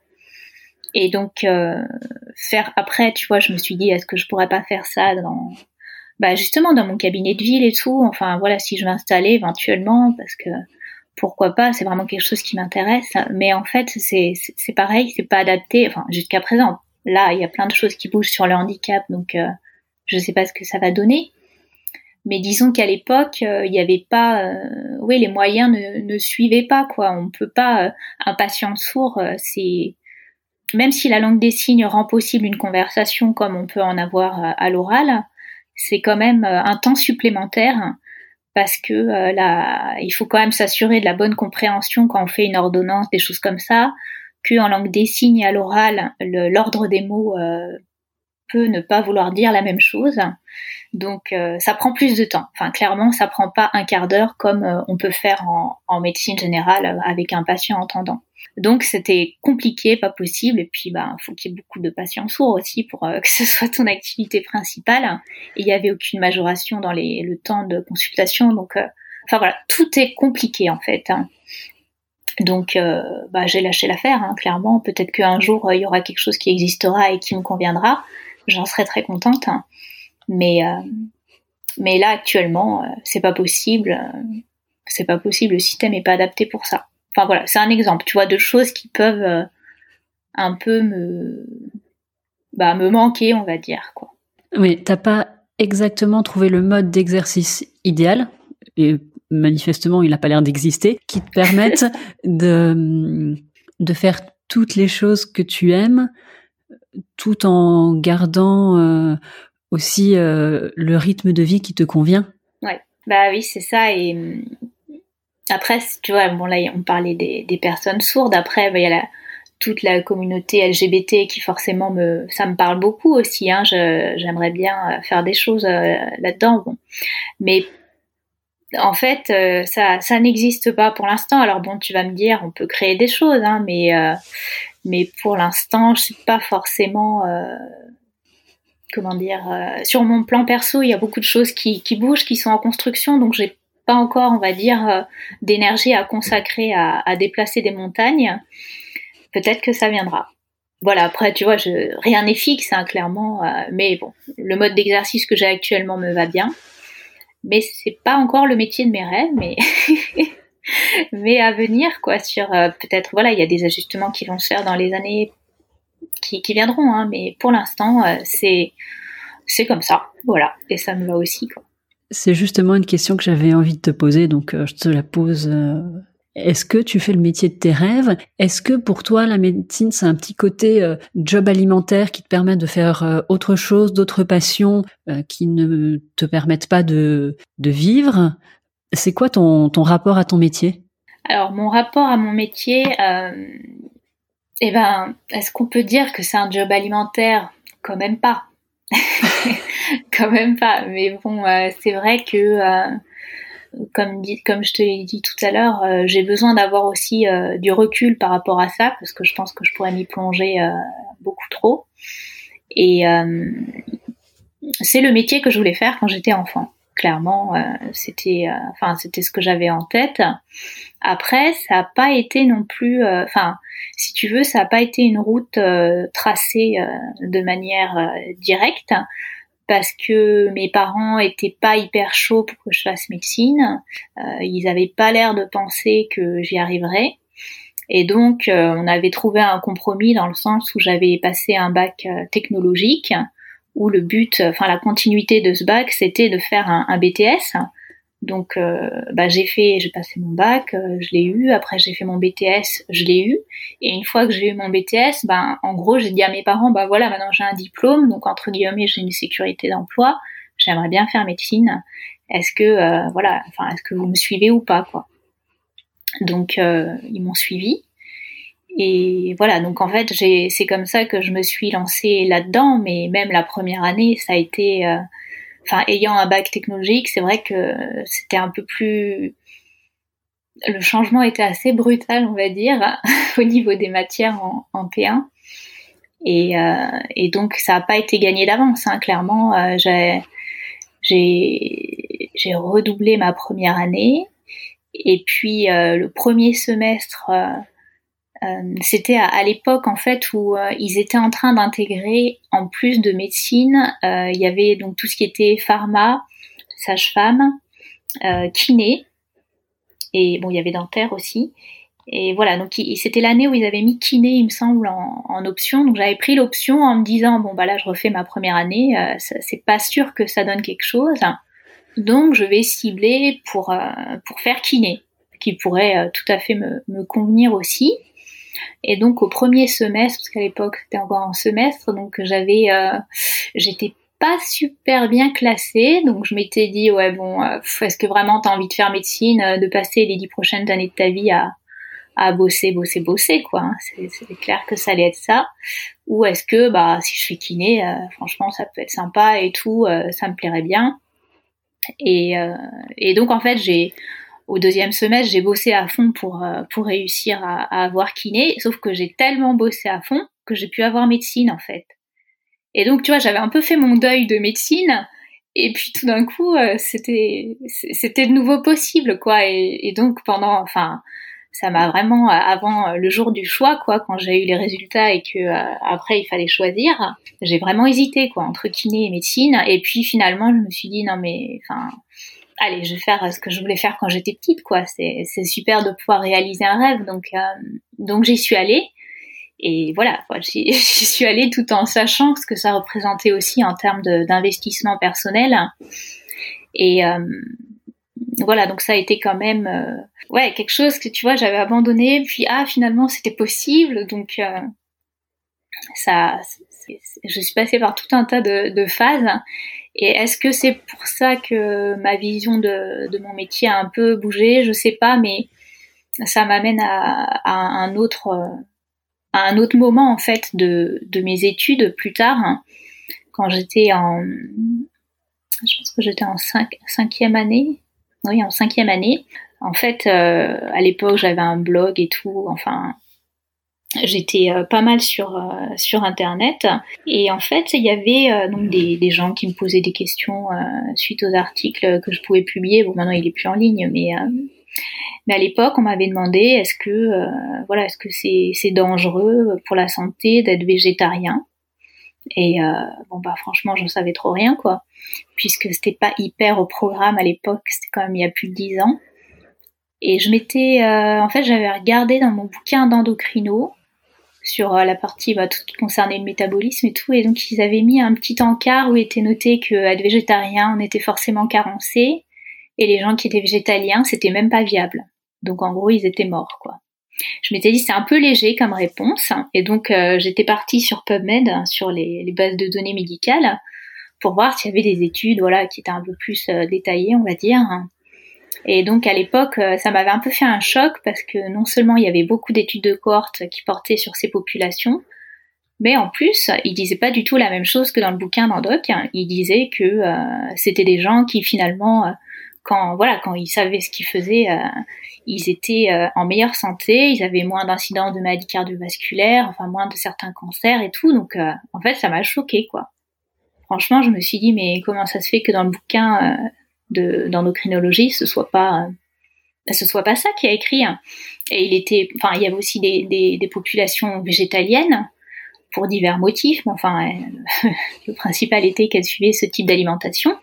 Et donc, faire après, tu vois, je me suis dit, est-ce que je pourrais pas faire ça dans, bah justement dans mon cabinet de ville et tout. Enfin voilà, si je m'installais éventuellement, parce que pourquoi pas, c'est vraiment quelque chose qui m'intéresse. Mais en fait, c'est pareil, c'est pas adapté. Enfin jusqu'à présent, là il y a plein de choses qui bougent sur le handicap, donc euh, je sais pas ce que ça va donner. Mais disons qu'à l'époque, euh, il n'y avait pas, euh, oui, les moyens ne, ne, suivaient pas quoi. On peut pas, un patient sourd, c'est même si la langue des signes rend possible une conversation comme on peut en avoir à l'oral, c'est quand même euh, un temps supplémentaire parce que euh, là, il faut quand même s'assurer de la bonne compréhension quand on fait une ordonnance, des choses comme ça, que en langue des signes à l'oral, l'ordre des mots euh, peut ne pas vouloir dire la même chose. Donc ça prend plus de temps. Enfin clairement, ça prend pas un quart d'heure comme on peut faire en, médecine générale avec un patient entendant. Donc c'était compliqué, pas possible. Et puis bah faut qu'il y ait beaucoup de patients sourds aussi pour euh, que ce soit ton activité principale. Et il y avait aucune majoration dans le temps de consultation. Donc euh, enfin voilà, tout est compliqué en fait. Hein. Donc euh, bah, j'ai lâché l'affaire, hein, clairement. Peut-être qu'un jour il y aura quelque chose qui existera et qui me conviendra. J'en serai très contente. Mais mais là actuellement c'est pas possible. c'est pas possible. Le système est pas adapté pour ça. Enfin voilà, c'est un exemple, tu vois, de choses qui peuvent euh, un peu me, bah, me manquer, on va dire, quoi. Oui, t'as pas exactement trouvé le mode d'exercice idéal. Manifestement, il n'a pas l'air d'exister, qui te permettent de, de faire toutes les choses que tu aimes, tout en gardant euh, aussi euh, le rythme de vie qui te convient. Ouais, bah oui, c'est ça. Et après, tu vois, bon là, on parlait des, des personnes sourdes. Après, bah, il y a la, toute la communauté LGBT qui forcément me, ça me parle beaucoup aussi. Hein. J'aimerais bien faire des choses euh, là-dedans. Bon. Mais en fait, euh, ça, n'existe pas pour l'instant. Alors bon, tu vas me dire, on peut créer des choses, hein, mais euh, mais pour l'instant, je suis pas forcément euh, comment dire. sur mon plan perso, il y a beaucoup de choses qui, bougent, qui sont en construction, donc j'ai pas encore, on va dire, d'énergie à consacrer à, déplacer des montagnes. Peut-être que ça viendra. Voilà, après, tu vois, rien n'est fixe, hein, clairement, mais bon, le mode d'exercice que j'ai actuellement me va bien mais c'est pas encore le métier de mes rêves, mais mais à venir quoi. Sur euh, peut-être voilà, il y a des ajustements qui vont se faire dans les années qui, viendront, hein, mais pour l'instant euh, c'est c'est comme ça, voilà, et ça me va aussi quoi. C'est justement une question que j'avais envie de te poser, donc euh, je te la pose est-ce que tu fais le métier de tes rêves? Est-ce que pour toi la médecine c'est un petit côté euh, job alimentaire qui te permet de faire euh, autre chose, d'autres passions euh, qui ne te permettent pas de, de vivre? C'est quoi ton, ton rapport à ton métier? Alors mon rapport à mon métier, eh ben, est-ce qu'on peut dire que c'est un job alimentaire? Quand même pas. Quand même pas. Mais bon, c'est vrai que comme, je te l'ai dit tout à l'heure, euh, j'ai besoin d'avoir aussi euh, du recul par rapport à ça parce que je pense que je pourrais m'y plonger euh, beaucoup trop. Et c'est le métier que je voulais faire quand j'étais enfant. Clairement, c'était, c'était ce que j'avais en tête. Après, ça n'a pas été non plus, enfin, si tu veux, ça n'a pas été une route tracée de manière directe parce que mes parents étaient pas hyper chauds pour que je fasse médecine. Euh, ils avaient pas l'air de penser que j'y arriverais. Et donc, euh, on avait trouvé un compromis dans le sens où j'avais passé un bac euh, technologique, où le but, enfin la continuité de ce bac, c'était de faire un, un BTS donc, euh, bah, j'ai fait, j'ai passé mon bac, euh, je l'ai eu. Après, j'ai fait mon BTS, je l'ai eu. Et une fois que j'ai eu mon BTS, ben, en gros, j'ai dit à mes parents, bah voilà, maintenant j'ai un diplôme, donc entre guillemets, j'ai une sécurité d'emploi. J'aimerais bien faire médecine. Est-ce que, euh, voilà, enfin, est-ce que vous me suivez ou pas, quoi? Donc, ils m'ont suivi. Et voilà, donc en fait, c'est comme ça que je me suis lancée là-dedans. Mais même la première année, ça a été enfin ayant un bac technologique, c'est vrai que c'était un peu plus le changement était assez brutal, on va dire, au niveau des matières en, en P1. Et, euh, et, donc ça n'a pas été gagné d'avance, hein, clairement. Euh, j'ai redoublé ma première année. Et puis euh, le premier semestre, euh, c'était à, l'époque en fait où euh, ils étaient en train d'intégrer en plus de médecine, euh, il y avait donc tout ce qui était pharma, sage-femme, kiné et bon il y avait dentaire aussi. Et voilà, donc c'était l'année où ils avaient mis kiné, il me semble, en, option. Donc j'avais pris l'option en me disant bon bah là je refais ma première année, c'est pas sûr que ça donne quelque chose. Donc je vais cibler pour faire kiné, qui pourrait tout à fait me convenir aussi. Et donc au premier semestre, parce qu'à l'époque c'était encore en semestre, donc j'avais, euh, j'étais pas super bien classée, donc je m'étais dit ouais bon, euh, est-ce que vraiment t'as envie de faire médecine, euh, de passer les dix prochaines années de ta vie à à bosser, bosser, bosser quoi. Hein. C'est clair que ça allait être ça. Ou est-ce que bah si je fais kiné, franchement ça peut être sympa et tout, ça me plairait bien. Et, et donc en fait j'ai au deuxième semestre, j'ai bossé à fond pour, euh, pour réussir à, avoir kiné, sauf que j'ai tellement bossé à fond que j'ai pu avoir médecine en fait. Et donc, tu vois, j'avais un peu fait mon deuil de médecine, et puis tout d'un coup, euh, c'était c'était de nouveau possible, quoi. Et, et donc pendant, enfin, ça m'a vraiment avant le jour du choix, quoi, quand j'ai eu les résultats et que euh, après il fallait choisir, j'ai vraiment hésité, quoi, entre kiné et médecine. Et puis finalement, je me suis dit non mais, enfin allez, je vais faire ce que je voulais faire quand j'étais petite, quoi. C'est super de pouvoir réaliser un rêve, donc euh, donc j'y suis allée. Et voilà, j'y suis allée tout en sachant ce que ça représentait aussi en termes d'investissement personnel. Et euh, voilà, donc ça a été quand même euh, ouais quelque chose que tu vois j'avais abandonné, puis ah finalement c'était possible, donc euh, ça, je suis passée par tout un tas de, phases. Et est-ce que c'est pour ça que ma vision de, mon métier a un peu bougé? Je sais pas, mais ça m'amène à, un autre à un autre moment en fait de, mes études plus tard, hein, quand j'étais en, je pense que j'étais en cinq, cinquième année, oui en cinquième année. En fait, euh, à l'époque j'avais un blog et tout, enfin j'étais euh, pas mal sur euh, sur internet et en fait il y avait donc des, des, gens qui me posaient des questions suite aux articles que je pouvais publier. Bon maintenant il est plus en ligne, mais mais à l'époque, on m'avait demandé est-ce que voilà, est-ce que c'est c'est dangereux pour la santé d'être végétarien? Et bon bah franchement, je savais trop rien quoi, puisque c'était pas hyper au programme à l'époque. C'était quand même il y a plus de dix ans. Et je m'étais, euh, en fait, j'avais regardé dans mon bouquin d'endocrino sur la partie bah, qui concernait le métabolisme et tout, et donc ils avaient mis un petit encart où était noté que être végétarien, on était forcément carencé, et les gens qui étaient végétaliens, c'était même pas viable. Donc en gros, ils étaient morts, quoi. Je m'étais dit c'est un peu léger comme réponse, et donc euh, j'étais partie sur PubMed, sur les, bases de données médicales, pour voir s'il y avait des études, voilà, qui étaient un peu plus euh, détaillées, on va dire. Et donc à l'époque, euh, ça m'avait un peu fait un choc parce que non seulement il y avait beaucoup d'études de cohorte qui portaient sur ces populations, mais en plus, ils disaient pas du tout la même chose que dans le bouquin d'Andoc. Ils disaient que c'était des gens qui finalement quand voilà, quand ils savaient ce qu'ils faisaient, euh, ils étaient euh, en meilleure santé, ils avaient moins d'incidents de maladies cardiovasculaires, enfin moins de certains cancers et tout. Donc euh, en fait, ça m'a choqué quoi. Franchement, je me suis dit mais comment ça se fait que dans le bouquin de d'endocrinologie, ce soit pas ce soit pas ça qui a écrit. Hein. Et il était, y avait aussi des, populations végétaliennes pour divers motifs, mais enfin, le principal était qu'elles suivaient ce type d'alimentation.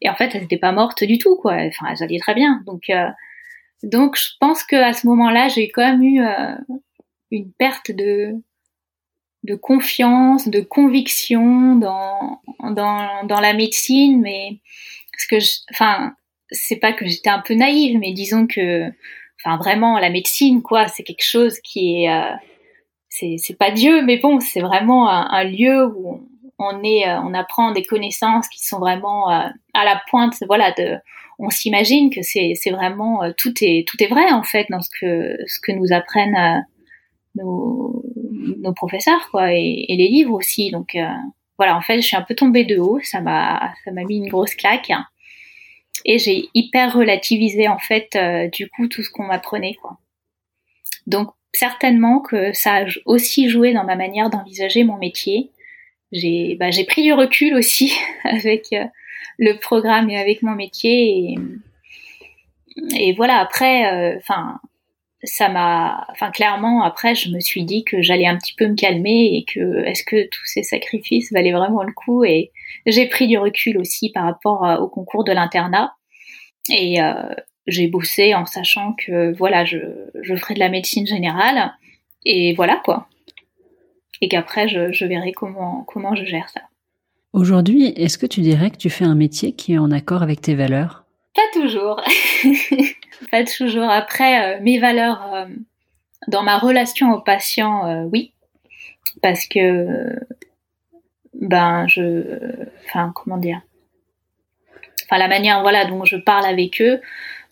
Et en fait, elles n'étaient pas mortes du tout, quoi. Enfin, elles allaient très bien. Donc, euh, donc, je pense que à ce moment-là, j'ai quand même eu euh, une perte de de confiance, de conviction dans dans dans la médecine, mais parce que, je, enfin, c'est pas que j'étais un peu naïve, mais disons que, enfin, vraiment, la médecine, quoi, c'est quelque chose qui est euh, c'est pas Dieu, mais bon, c'est vraiment un, un lieu où on est, euh, on apprend des connaissances qui sont vraiment euh, à la pointe. Voilà, de, on s'imagine que c'est, vraiment euh, tout est, tout est vrai en fait dans ce que, ce que nous apprennent nos, nos professeurs quoi, et, et, les livres aussi. Donc voilà, en fait, je suis un peu tombée de haut. Ça m'a, ça m'a mis une grosse claque. Et j'ai hyper relativisé en fait du coup tout ce qu'on m'apprenait quoi. Donc certainement que ça a aussi joué dans ma manière d'envisager mon métier j'ai bah, j'ai pris du recul aussi avec euh, le programme et avec mon métier et, et voilà après euh, enfin ça m'a enfin clairement après je me suis dit que j'allais un petit peu me calmer et que est-ce que tous ces sacrifices valaient vraiment le coup? Et j'ai pris du recul aussi par rapport euh, au concours de l'internat. Et j'ai bossé en sachant que voilà je je ferai de la médecine générale. Et voilà quoi. Et qu'après je, verrai comment, comment je gère ça. Aujourd'hui, est-ce que tu dirais que tu fais un métier qui est en accord avec tes valeurs? Pas toujours. pas toujours. Après, euh, mes valeurs euh, dans ma relation aux patients, euh, oui. Parce que, ben, je. Enfin, comment dire? Enfin, la manière voilà, dont je parle avec eux,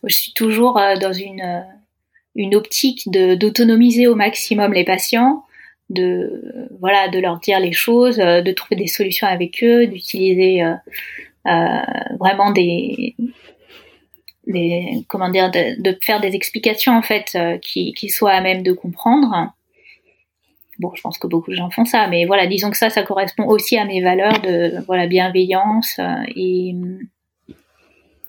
je suis toujours dans une, une optique d'autonomiser au maximum les patients de voilà de leur dire les choses, de trouver des solutions avec eux, d'utiliser vraiment des des comment dire de, de, faire des explications en fait qui, qui soient à même de comprendre. Bon, je pense que beaucoup de gens font ça, mais voilà, disons que ça, ça correspond aussi à mes valeurs de voilà bienveillance et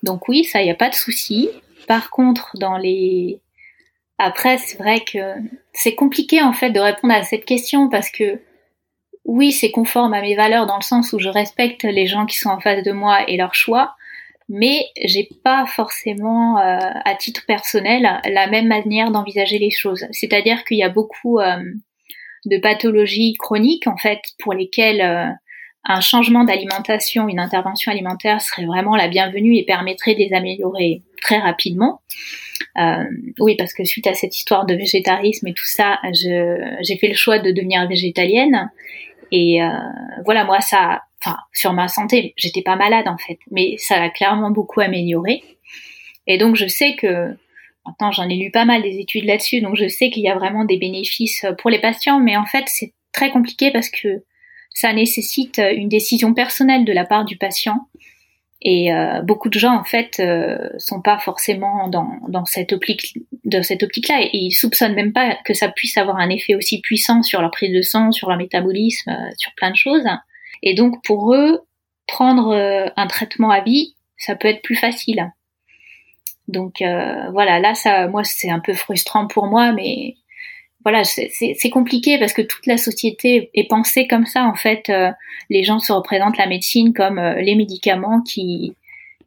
donc oui, ça, il n'y a pas de souci. Par contre, dans les après, c'est vrai que c'est compliqué en fait de répondre à cette question parce que oui, c'est conforme à mes valeurs dans le sens où je respecte les gens qui sont en face de moi et leurs choix, mais j'ai pas forcément euh, à titre personnel la même manière d'envisager les choses. C'est-à-dire qu'il y a beaucoup euh, de pathologies chroniques en fait pour lesquelles un changement d'alimentation, une intervention alimentaire serait vraiment la bienvenue et permettrait de les améliorer très rapidement. Euh, oui, parce que suite à cette histoire de végétarisme et tout ça, j'ai fait le choix de devenir végétalienne. Et euh, voilà, moi, ça, sur ma santé, j'étais pas malade en fait, mais ça a clairement beaucoup amélioré. Et donc, je sais que maintenant, j'en ai lu pas mal des études là-dessus, donc je sais qu'il y a vraiment des bénéfices pour les patients, mais en fait, c'est très compliqué parce que ça nécessite euh, une décision personnelle de la part du patient. Et euh, beaucoup de gens en fait euh, sont pas forcément dans, dans cette optique optique-là et ils soupçonnent même pas que ça puisse avoir un effet aussi puissant sur leur prise de sang, sur leur métabolisme, euh, sur plein de choses. Et donc pour eux, prendre un traitement à vie, ça peut être plus facile. Donc voilà, là ça, moi c'est un peu frustrant pour moi, mais voilà, c'est compliqué parce que toute la société est pensée comme ça. En fait, euh, les gens se représentent la médecine comme euh, les médicaments qui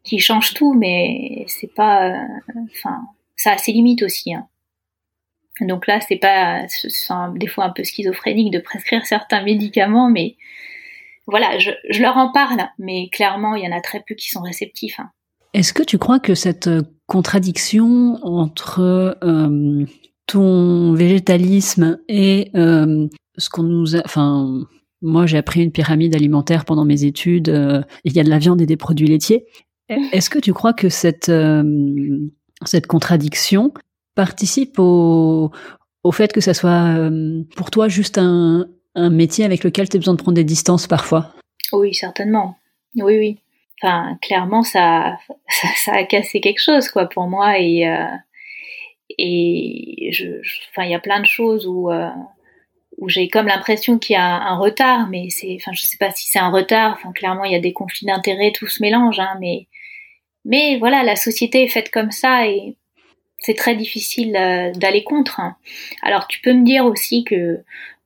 qui changent tout, mais c'est pas, euh, enfin, ça a ses limites aussi. Hein. Donc là, c'est pas, des fois un peu schizophrénique de prescrire certains médicaments, mais voilà, je, je, leur en parle, mais clairement, il y en a très peu qui sont réceptifs. Hein. Est-ce que tu crois que cette contradiction entre ton végétalisme et euh, ce qu'on nous a, enfin, moi j'ai appris une pyramide alimentaire pendant mes études. Euh, il y a de la viande et des produits laitiers. Est-ce que tu crois que cette euh, cette contradiction participe au au fait que ça soit pour toi juste un, un métier avec lequel tu as besoin de prendre des distances parfois Oui, certainement. Oui, oui. Enfin, clairement, ça, ça, a cassé quelque chose, quoi, pour moi. Et, et je, enfin, il y a plein de choses où euh, où j'ai comme l'impression qu'il y a un, retard, mais c'est, enfin, je sais pas si c'est un retard. Enfin, clairement, il y a des conflits d'intérêts, tout se mélange, hein, mais mais voilà, la société est faite comme ça et c'est très difficile euh, d'aller contre. Hein. Alors, tu peux me dire aussi que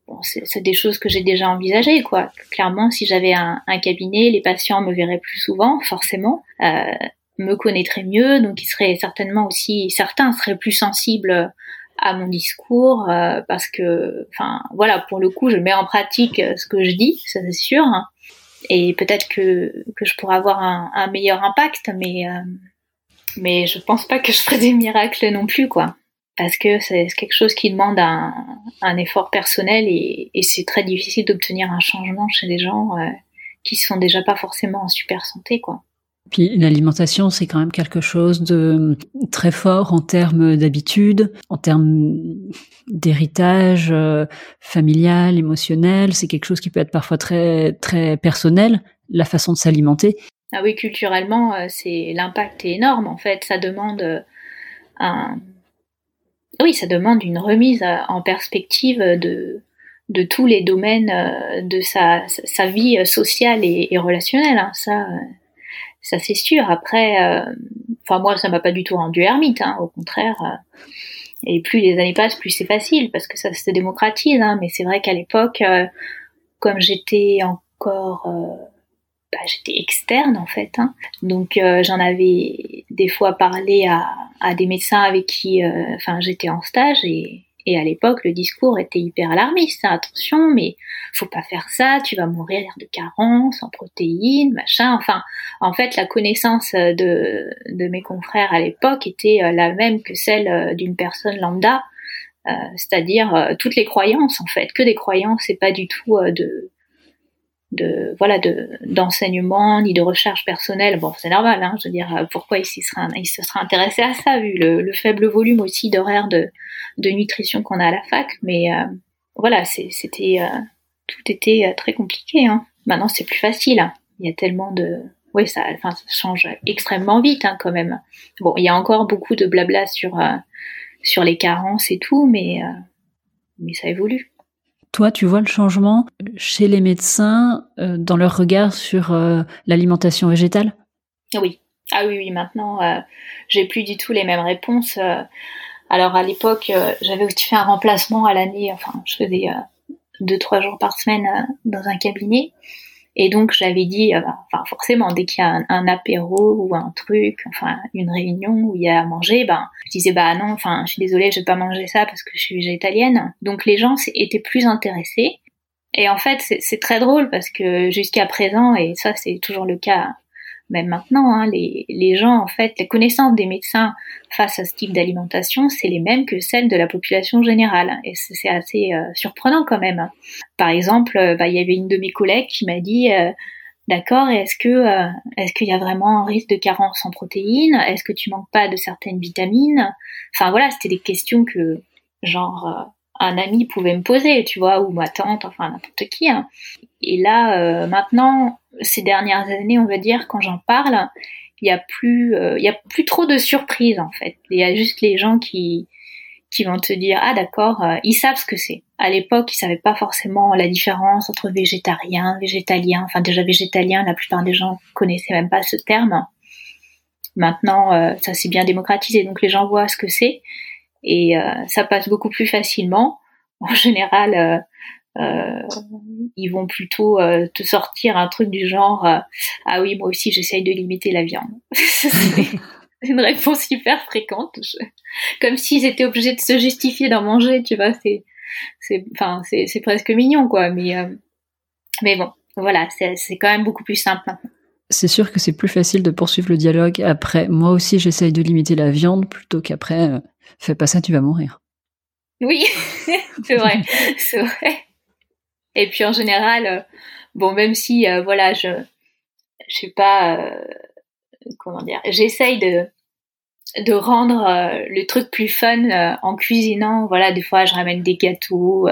bon, c'est des choses que j'ai déjà envisagées, quoi. Clairement, si j'avais un, un, cabinet, les patients me verraient plus souvent, forcément. Euh, me connaîtrait mieux, donc il serait certainement aussi, certains seraient plus sensibles à mon discours euh, parce que, enfin, voilà, pour le coup, je mets en pratique euh, ce que je dis, ça c'est sûr, hein. et peut-être que que je pourrais avoir un, un meilleur impact, mais euh, mais je pense pas que je ferai des miracles non plus, quoi, parce que c'est quelque chose qui demande un, un effort personnel et, et c'est très difficile d'obtenir un changement chez des gens euh, qui sont déjà pas forcément en super santé, quoi. Puis l'alimentation, c'est quand même quelque chose de très fort en termes d'habitude, en termes d'héritage euh, familial, émotionnel. C'est quelque chose qui peut être parfois très très personnel, la façon de s'alimenter. Ah oui, culturellement, euh, c'est l'impact est énorme. En fait, ça demande euh, un, oui, ça demande une remise en perspective de de tous les domaines de sa, sa vie sociale et, relationnelle. Hein. Ça, ça c'est sûr. Après, euh, enfin moi ça m'a pas du tout rendu ermite, hein, au contraire. Euh, et plus les années passent, plus c'est facile parce que ça se démocratise. Hein, mais c'est vrai qu'à l'époque, euh, comme j'étais encore, bah, j'étais externe en fait. Hein, donc j'en avais des fois parlé à, des médecins avec qui, enfin j'étais en stage et et à l'époque, le discours était hyper alarmiste. Attention, mais faut pas faire ça, tu vas mourir de carence en protéines, machin. Enfin, en fait, la connaissance de, de mes confrères à l'époque était euh, la même que celle euh, d'une personne lambda, euh, c'est-à-dire toutes les croyances, en fait, que des croyances et pas du tout de de voilà de d'enseignement ni de recherche personnelle bon c'est normal hein, je veux dire pourquoi il, sera, il se sera intéressé à ça vu le, faible volume aussi d'horaires de, de nutrition qu'on a à la fac mais euh, voilà c'était euh, tout était euh, très compliqué hein. maintenant c'est plus facile hein. il y a tellement de oui ça enfin ça change extrêmement vite hein, quand même bon il y a encore beaucoup de blabla sur sur les carences et tout mais mais ça évolue toi, tu vois le changement chez les médecins euh, dans leur regard sur euh, l'alimentation végétale? Oui. Ah oui, oui, maintenant, euh, j'ai plus du tout les mêmes réponses. alors à l'époque, j'avais aussi fait un remplacement à l'année, enfin, je faisais deux, trois jours par semaine dans un cabinet. Et donc j'avais dit, euh, enfin forcément, dès qu'il y a un, apéro ou un truc, enfin une réunion où il y a à manger, ben je disais bah non, enfin je suis désolée, je vais pas manger ça parce que je suis végétalienne. Donc les gens étaient plus intéressés. Et en fait c'est très drôle parce que jusqu'à présent, et ça c'est toujours le cas même maintenant, hein, les, gens, en fait, les connaissances des médecins face à ce type d'alimentation, c'est les mêmes que celles de la population générale. Et c'est assez euh, surprenant quand même. Par exemple, euh, bah, il y avait une de mes collègues qui m'a dit, euh, d'accord, est-ce que est-ce qu'il y a vraiment un risque de carence en protéines? Est-ce que tu manques pas de certaines vitamines? Enfin voilà, c'était des questions que genre un ami pouvait me poser, tu vois, ou ma tante, enfin n'importe qui. Hein. Et là, maintenant, ces dernières années, on va dire, quand j'en parle, il y a plus, euh, y a plus trop de surprises en fait. Il y a juste les gens qui qui vont te dire ah d'accord, euh, ils savent ce que c'est. À l'époque, ils savaient pas forcément la différence entre végétarien, végétalien. Enfin déjà végétalien, la plupart des gens connaissaient même pas ce terme. Maintenant, euh, ça s'est bien démocratisé, donc les gens voient ce que c'est et ça passe beaucoup plus facilement. En général, euh, ils vont plutôt euh, te sortir un truc du genre euh, ah oui moi aussi j'essaye de limiter la viande. C'est une réponse hyper fréquente. Comme s'ils étaient obligés de se justifier d'en manger tu vois c'est c'est enfin c'est presque mignon quoi. Mais mais bon voilà c'est c'est quand même beaucoup plus simple c'est sûr que c'est plus facile de poursuivre le dialogue après moi aussi j'essaye de limiter la viande plutôt qu'après fais pas ça tu vas mourir oui c'est vrai c'est et puis en général, euh, bon, même si, euh, voilà, je, je sais pas, euh, comment dire, j'essaye de, de rendre le truc plus fun en cuisinant. Voilà, des fois, je ramène des gâteaux,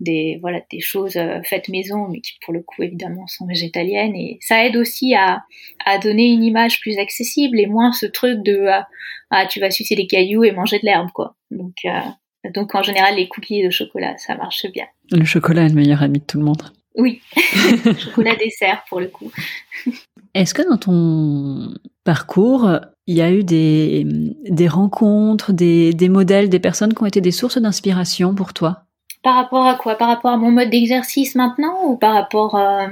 des, voilà, des choses faites maison, mais qui pour le coup, évidemment, sont végétaliennes. Et ça aide aussi à, à donner une image plus accessible et moins ce truc de, ah, tu vas sucer des cailloux et manger de l'herbe, quoi. Donc, donc en général, les cookies de chocolat, ça marche bien. Le chocolat est le meilleur ami de tout le monde. Oui, chocolat dessert pour le coup. Est-ce que dans ton parcours, il y a eu des, des rencontres, des, des modèles, des personnes qui ont été des sources d'inspiration pour toi? Par rapport à quoi? Par rapport à mon mode d'exercice maintenant ou par rapport euh,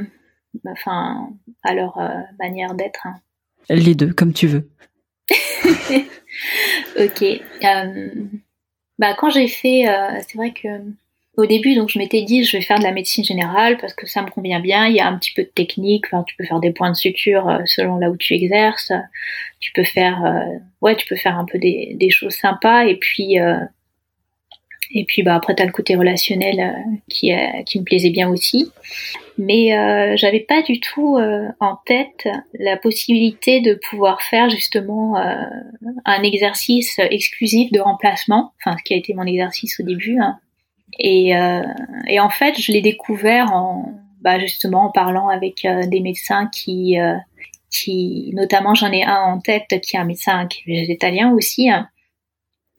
enfin, à leur euh, manière d'être hein? Les deux, comme tu veux. ok. Euh, bah quand j'ai fait, c'est vrai que au début, donc je m'étais dit, je vais faire de la médecine générale parce que ça me convient bien. Il y a un petit peu de technique. Enfin, tu peux faire des points de suture selon là où tu exerces. Tu peux faire, euh, ouais, tu peux faire un peu des, des choses sympas. Et puis, et puis bah après, t'as le côté relationnel euh, qui, euh, qui me plaisait bien aussi. Mais euh, j'avais pas du tout euh, en tête la possibilité de pouvoir faire justement un exercice exclusif de remplacement, enfin ce qui a été mon exercice au début. Hein. Et, et, en fait, je l'ai découvert en bah, justement en parlant avec des médecins qui, qui, notamment j'en ai un en tête qui est un médecin qui est végétalien aussi. Hein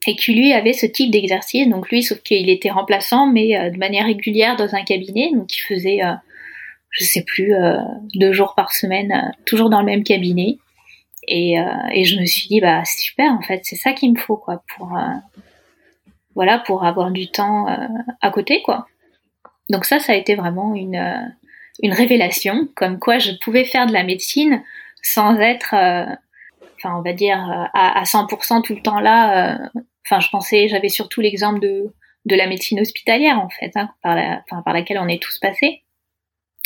et qui lui avait ce type d'exercice. Donc lui, sauf qu'il était remplaçant, mais euh, de manière régulière dans un cabinet. Donc il faisait, euh, je sais plus, euh, deux jours par semaine, toujours dans le même cabinet. Et, je me suis dit, bah c'est super en fait, c'est ça qu'il me faut quoi pour voilà pour avoir du temps à côté quoi. Donc ça, ça a été vraiment une une révélation, comme quoi je pouvais faire de la médecine sans être enfin on va dire à 100% tout le temps là Enfin, je pensais, j'avais surtout l'exemple de, de la médecine hospitalière, en fait, hein, par, la, enfin, par laquelle on est tous passés,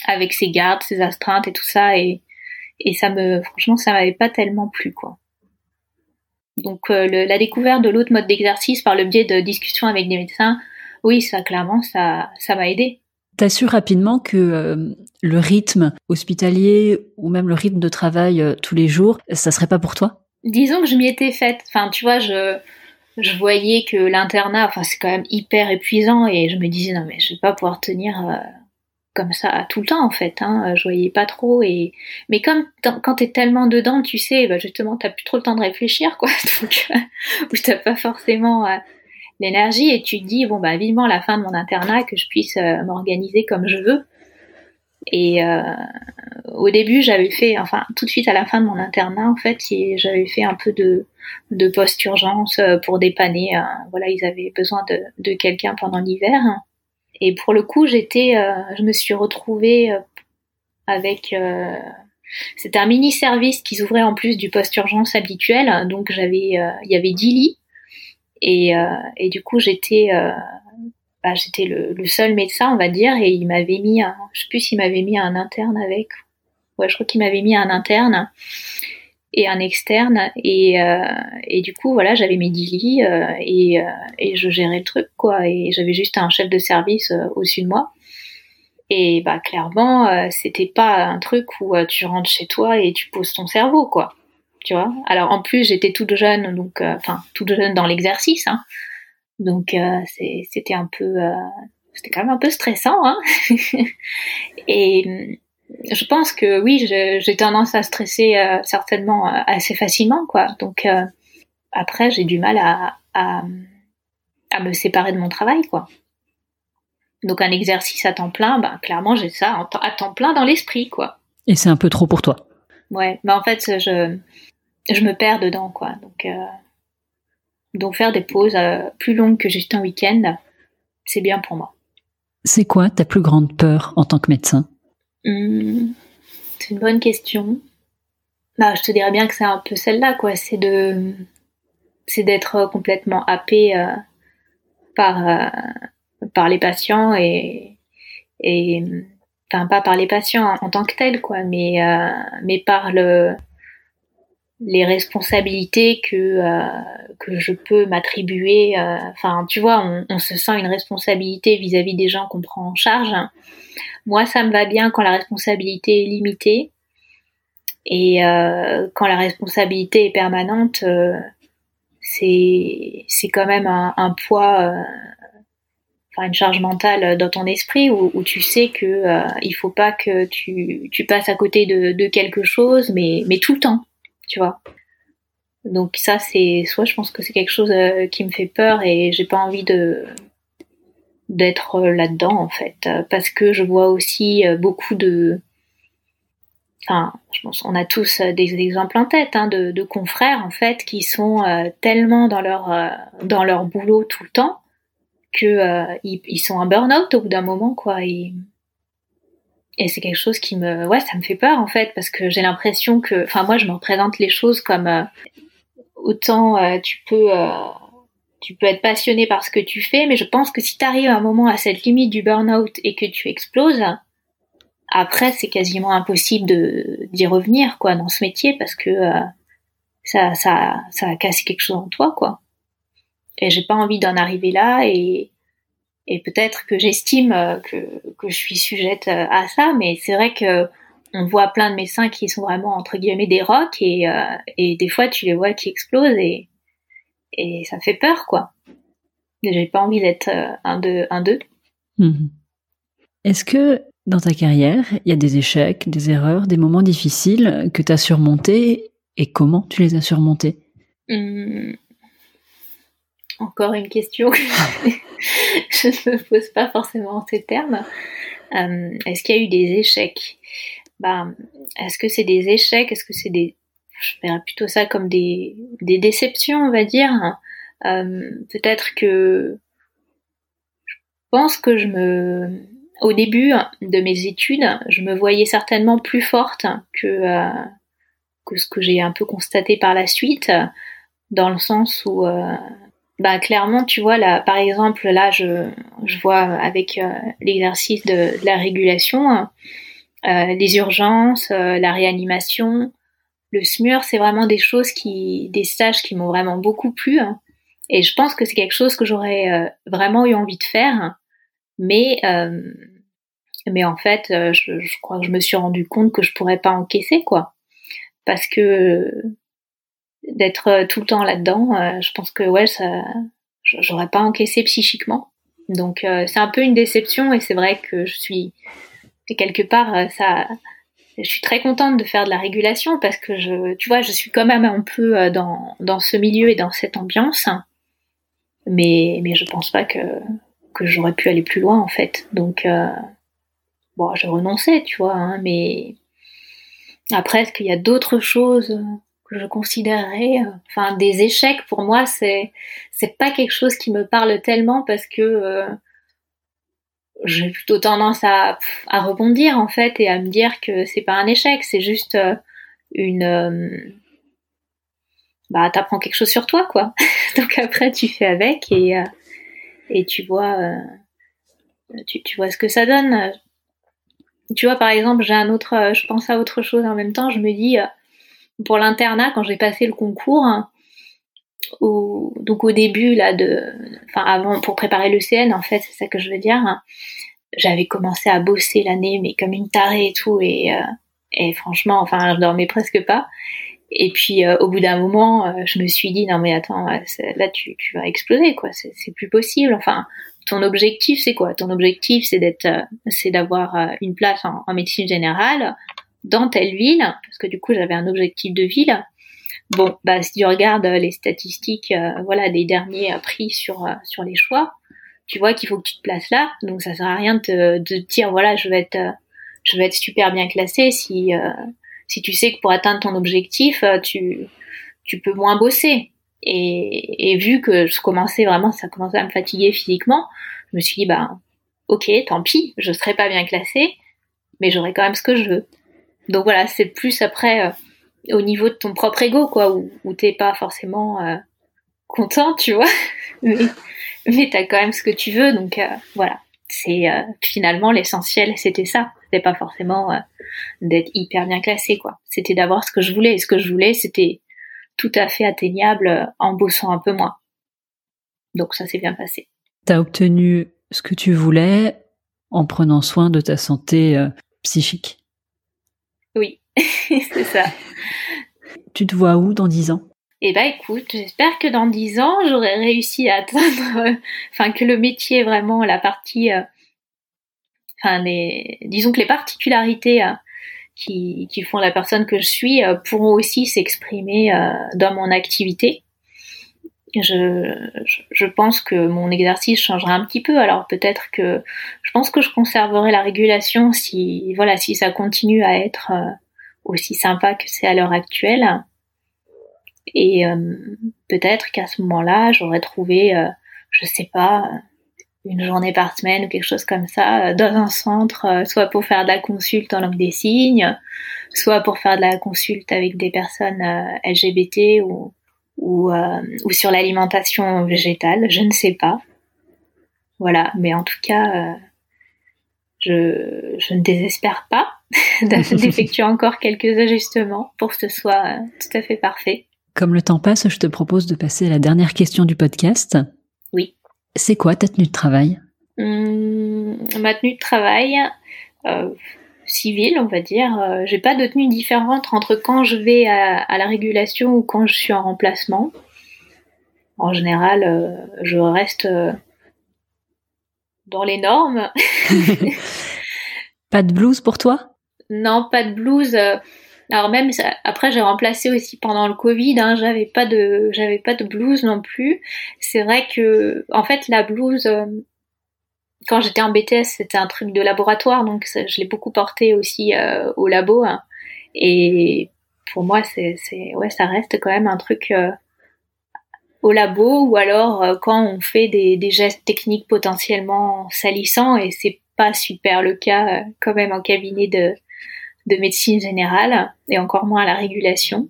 avec ses gardes, ses astreintes et tout ça, et, et ça me, franchement, ça m'avait pas tellement plu, quoi. Donc, euh, le, la découverte de l'autre mode d'exercice par le biais de discussions avec des médecins, oui, ça, clairement, ça, ça m'a aidé. T'as su rapidement que euh, le rythme hospitalier ou même le rythme de travail euh, tous les jours, ça serait pas pour toi? Disons que je m'y étais faite. Enfin, tu vois, je, je voyais que l'internat, enfin c'est quand même hyper épuisant et je me disais non mais je vais pas pouvoir tenir euh, comme ça tout le temps en fait. Hein. Je voyais pas trop et mais comme quand t'es tellement dedans, tu sais, bah justement t'as plus trop le temps de réfléchir quoi, donc ou t'as pas forcément euh, l'énergie et tu te dis bon bah vivement la fin de mon internat que je puisse euh, m'organiser comme je veux. Et au début, j'avais fait, enfin, tout de suite à la fin de mon internat, en fait, j'avais fait un peu de, de post-urgence euh, pour dépanner. Euh, voilà, ils avaient besoin de, de quelqu'un pendant l'hiver. Et pour le coup, j'étais, euh, je me suis retrouvée avec c'était un mini service qui s'ouvrait en plus du poste urgence habituel donc j'avais il y avait 10 lits et, et du coup j'étais bah, j'étais le, le, seul médecin on va dire et il m'avait mis un je sais plus s'il m'avait mis un interne avec ouais je crois qu'il m'avait mis un interne et un externe. Et, euh, et du coup voilà j'avais mes 10 lits euh, et, euh, et je gérais le truc quoi. Et j'avais juste un chef de service au-dessus de moi. Et bah clairement c'était pas un truc où tu rentres chez toi et tu poses ton cerveau quoi. Tu vois? Alors en plus j'étais toute jeune donc enfin toute jeune dans l'exercice hein, donc c'était un peu c'était quand même un peu stressant hein. Et je pense que oui, j'ai tendance à stresser euh, certainement euh, assez facilement, quoi. Donc euh, après, j'ai du mal à, à, me séparer de mon travail, quoi. Donc un exercice à temps plein, ben clairement j'ai ça à temps plein dans l'esprit, quoi. Et c'est un peu trop pour toi. Ouais, bah en fait je je me perds dedans, quoi. Donc donc faire des pauses plus longues que juste un week-end, c'est bien pour moi. C'est quoi ta plus grande peur en tant que médecin? Hmm, c'est une bonne question. Bah, je te dirais bien que c'est un peu celle-là, quoi. C'est de, c'est d'être complètement happé euh, par euh, par les patients et et enfin pas par les patients en, tant que tels, quoi, mais euh, mais par le les responsabilités que que je peux m'attribuer. Enfin, tu vois, on, se sent une responsabilité vis-à-vis des gens qu'on prend en charge. Moi, ça me va bien quand la responsabilité est limitée. Et euh, quand la responsabilité est permanente, euh, c'est c'est quand même un, poids, euh, enfin une charge mentale dans ton esprit où, où tu sais que euh, il faut pas que tu, tu passes à côté de, de quelque chose, mais mais tout le temps, tu vois. Donc ça c'est soit je pense que c'est quelque chose euh, qui me fait peur et j'ai pas envie de d'être là-dedans en fait, parce que je vois aussi euh, beaucoup de, enfin, je pense on a tous euh, des exemples en tête hein, de, confrères en fait qui sont euh, tellement dans leur boulot tout le temps que ils, sont en burn-out au bout d'un moment quoi. Et c'est quelque chose qui me, ouais, ça me fait peur en fait parce que j'ai l'impression que, enfin moi je me représente les choses comme autant tu peux tu peux être passionné par ce que tu fais, mais je pense que si tu arrives un moment à cette limite du burn-out et que tu exploses, après c'est quasiment impossible de d'y revenir quoi dans ce métier parce que euh, ça ça ça a cassé quelque chose en toi quoi. Et j'ai pas envie d'en arriver là et et peut-être que j'estime euh, que que je suis sujette euh, à ça, mais c'est vrai que on voit plein de médecins qui sont vraiment entre guillemets des rocs et et des fois tu les vois qui explosent et et ça fait peur, quoi. J'ai pas envie d'être euh, un deux, un deux. Mhm. Est-ce que dans ta carrière, il y a des échecs, des erreurs, des moments difficiles que tu as surmontés et comment tu les as surmontés? Hmm. Encore une question que je ne me pose pas forcément en ces termes. Euh, est-ce qu'il y a eu des échecs? Bah, Est-ce que c'est des échecs? Est-ce que c'est des je verrais plutôt ça comme des, des déceptions, on va dire. Euh, peut-être que je pense que je me, au début de mes études, je me voyais certainement plus forte que euh, que ce que j'ai un peu constaté par la suite, dans le sens où bah clairement tu vois là par exemple là je, je vois avec l'exercice de, de, la régulation les urgences la réanimation le SMUR, c'est vraiment des choses qui, des stages qui m'ont vraiment beaucoup plu. Hein. Et je pense que c'est quelque chose que j'aurais euh, vraiment eu envie de faire. Mais, euh, mais en fait, euh, je, je, crois que je me suis rendu compte que je pourrais pas encaisser, quoi. Parce que d'être tout le temps là-dedans, je pense que ouais, ça, j'aurais pas encaissé psychiquement. Donc c'est un peu une déception et c'est vrai que je suis quelque part ça je suis très contente de faire de la régulation parce que je, tu vois, je suis quand même un peu euh, dans, dans ce milieu et dans cette ambiance. Mais, mais je pense pas que, que j'aurais pu aller plus loin, en fait. Donc, euh, bon, j'ai renoncé, tu vois, hein, mais après, est-ce qu'il y a d'autres choses je considérerais, euh, enfin, des échecs pour moi, c'est, c'est pas quelque chose qui me parle tellement parce que, j'ai plutôt tendance à, rebondir en fait et à me dire que c'est pas un échec, c'est juste une bah t'apprends quelque chose sur toi quoi. Donc après tu fais avec et euh, et tu vois euh, tu, tu vois ce que ça donne. Tu vois par exemple j'ai un autre euh, je pense à autre chose en même temps je me dis pour l'internat quand j'ai passé le concours hein, donc au début là de enfin avant pour préparer le CN en fait c'est ça que je veux dire hein, j'avais commencé à bosser l'année mais comme une tarée et tout et et franchement enfin je dormais presque pas et puis euh, au bout d'un moment, euh, je me suis dit non mais attends, là tu, vas exploser quoi, c'est plus possible. Enfin, ton objectif c'est quoi? Ton objectif c'est d'être, euh, c'est d'avoir une place en, médecine générale dans telle ville, parce que du coup j'avais un objectif de ville. Bon, bah si tu regardes les statistiques, voilà, des derniers prix sur sur les choix, tu vois qu'il faut que tu te places là. Donc ça sert à rien de te, de te dire voilà je vais être je vais être super bien classé si si tu sais que pour atteindre ton objectif, euh, tu, tu peux moins bosser. Et, et vu que je commençais vraiment, ça commençait à me fatiguer physiquement, je me suis dit, bah, ok, tant pis, je serai pas bien classée, mais j'aurai quand même ce que je veux. Donc voilà, c'est plus après euh, au niveau de ton propre ego, quoi, où, où t'es pas forcément euh, content, tu vois, mais, mais t'as quand même ce que tu veux, donc voilà. C'est finalement l'essentiel, c'était ça. C'était pas forcément d'être hyper bien classé, quoi. C'était d'avoir ce que je voulais. Et ce que je voulais, c'était tout à fait atteignable euh, en bossant un peu moins. Donc ça s'est bien passé. T'as obtenu ce que tu voulais en prenant soin de ta santé euh, psychique. C'est ça. Tu te vois où dans dix ans? Eh ben écoute, j'espère que dans dix ans, j'aurai réussi à atteindre, euh, enfin que le métier vraiment, la partie enfin disons que les particularités euh, qui, qui, font la personne que je suis euh, pourront aussi s'exprimer euh, dans mon activité. Je, je, pense que mon exercice changera un petit peu. Alors peut-être que je pense que je conserverai la régulation si voilà si ça continue à être aussi sympa que c'est à l'heure actuelle. Et peut-être qu'à ce moment-là, j'aurais trouvé, je sais pas, une journée par semaine ou quelque chose comme ça euh, dans un centre, euh, soit pour faire de la consulte en langue des signes, soit pour faire de la consulte avec des personnes euh, LGBT ou, ou, ou sur l'alimentation végétale, je ne sais pas. Voilà, mais en tout cas, je, je ne désespère pas d'effectuer encore quelques ajustements pour que ce soit tout à fait parfait. Comme le temps passe, je te propose de passer à la dernière question du podcast. C'est quoi ta tenue de travail? Hum, Ma tenue de travail euh, civile, on va dire. Euh, j'ai pas de tenue différente entre quand je vais à, la régulation ou quand je suis en remplacement. En général, euh, je reste dans les normes. pas de blouse pour toi? Non, pas de blouse. Alors même après j'ai remplacé aussi pendant le Covid, hein, j'avais pas de j'avais pas de blouse non plus. C'est vrai que en fait la blouse euh, quand j'étais en BTS c'était un truc de laboratoire donc je l'ai beaucoup porté aussi euh, au labo hein. et pour moi c'est ouais ça reste quand même un truc euh, au labo ou alors quand on fait des, des, gestes techniques potentiellement salissants et c'est pas super le cas quand même en cabinet de de médecine générale et encore moins à la régulation.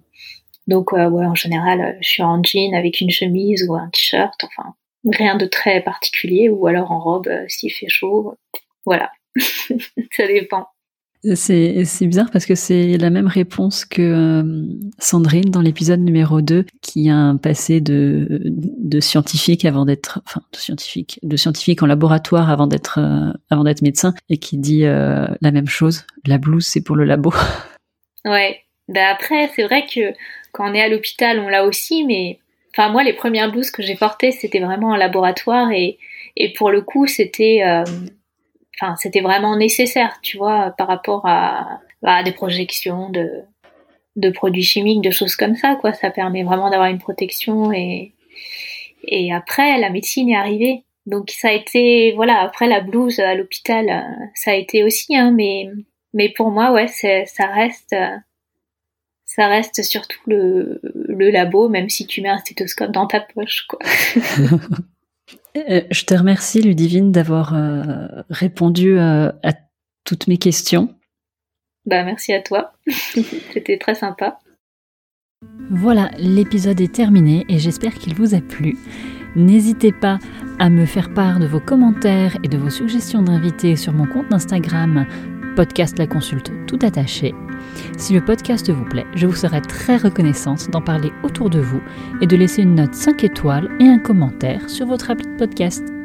Donc euh, ouais, en général, je suis en jean avec une chemise ou un t-shirt, enfin rien de très particulier, ou alors en robe euh, s'il fait chaud. Voilà, ça dépend. C'est, bizarre parce que c'est la même réponse que euh, Sandrine dans l'épisode numéro 2 qui a un passé de, scientifique avant d'être enfin de scientifique de scientifique en laboratoire avant d'être euh, avant d'être médecin et qui dit euh, la même chose la blouse c'est pour le labo. Ouais. Bah après c'est vrai que quand on est à l'hôpital on l'a aussi mais enfin moi les premières blouses que j'ai portées c'était vraiment en laboratoire et et pour le coup c'était enfin, c'était vraiment nécessaire, tu vois, par rapport à, des projections de, de produits chimiques, de choses comme ça, quoi. Ça permet vraiment d'avoir une protection et, et après, la médecine est arrivée. Donc ça a été, voilà, après la blouse à l'hôpital, ça a été aussi, hein, mais, mais pour moi, ouais, ça reste, ça reste surtout le, le labo, même si tu mets un stéthoscope dans ta poche, quoi. Euh, je te remercie, Ludivine, d'avoir euh, répondu euh, à toutes mes questions. Bah, merci à toi. C'était très sympa. Voilà, l'épisode est terminé et j'espère qu'il vous a plu. N'hésitez pas à me faire part de vos commentaires et de vos suggestions d'invités sur mon compte Instagram podcast La Consulte tout attaché. Si le podcast vous plaît, je vous serai très reconnaissante d'en parler autour de vous et de laisser une note 5 étoiles et un commentaire sur votre appli de podcast.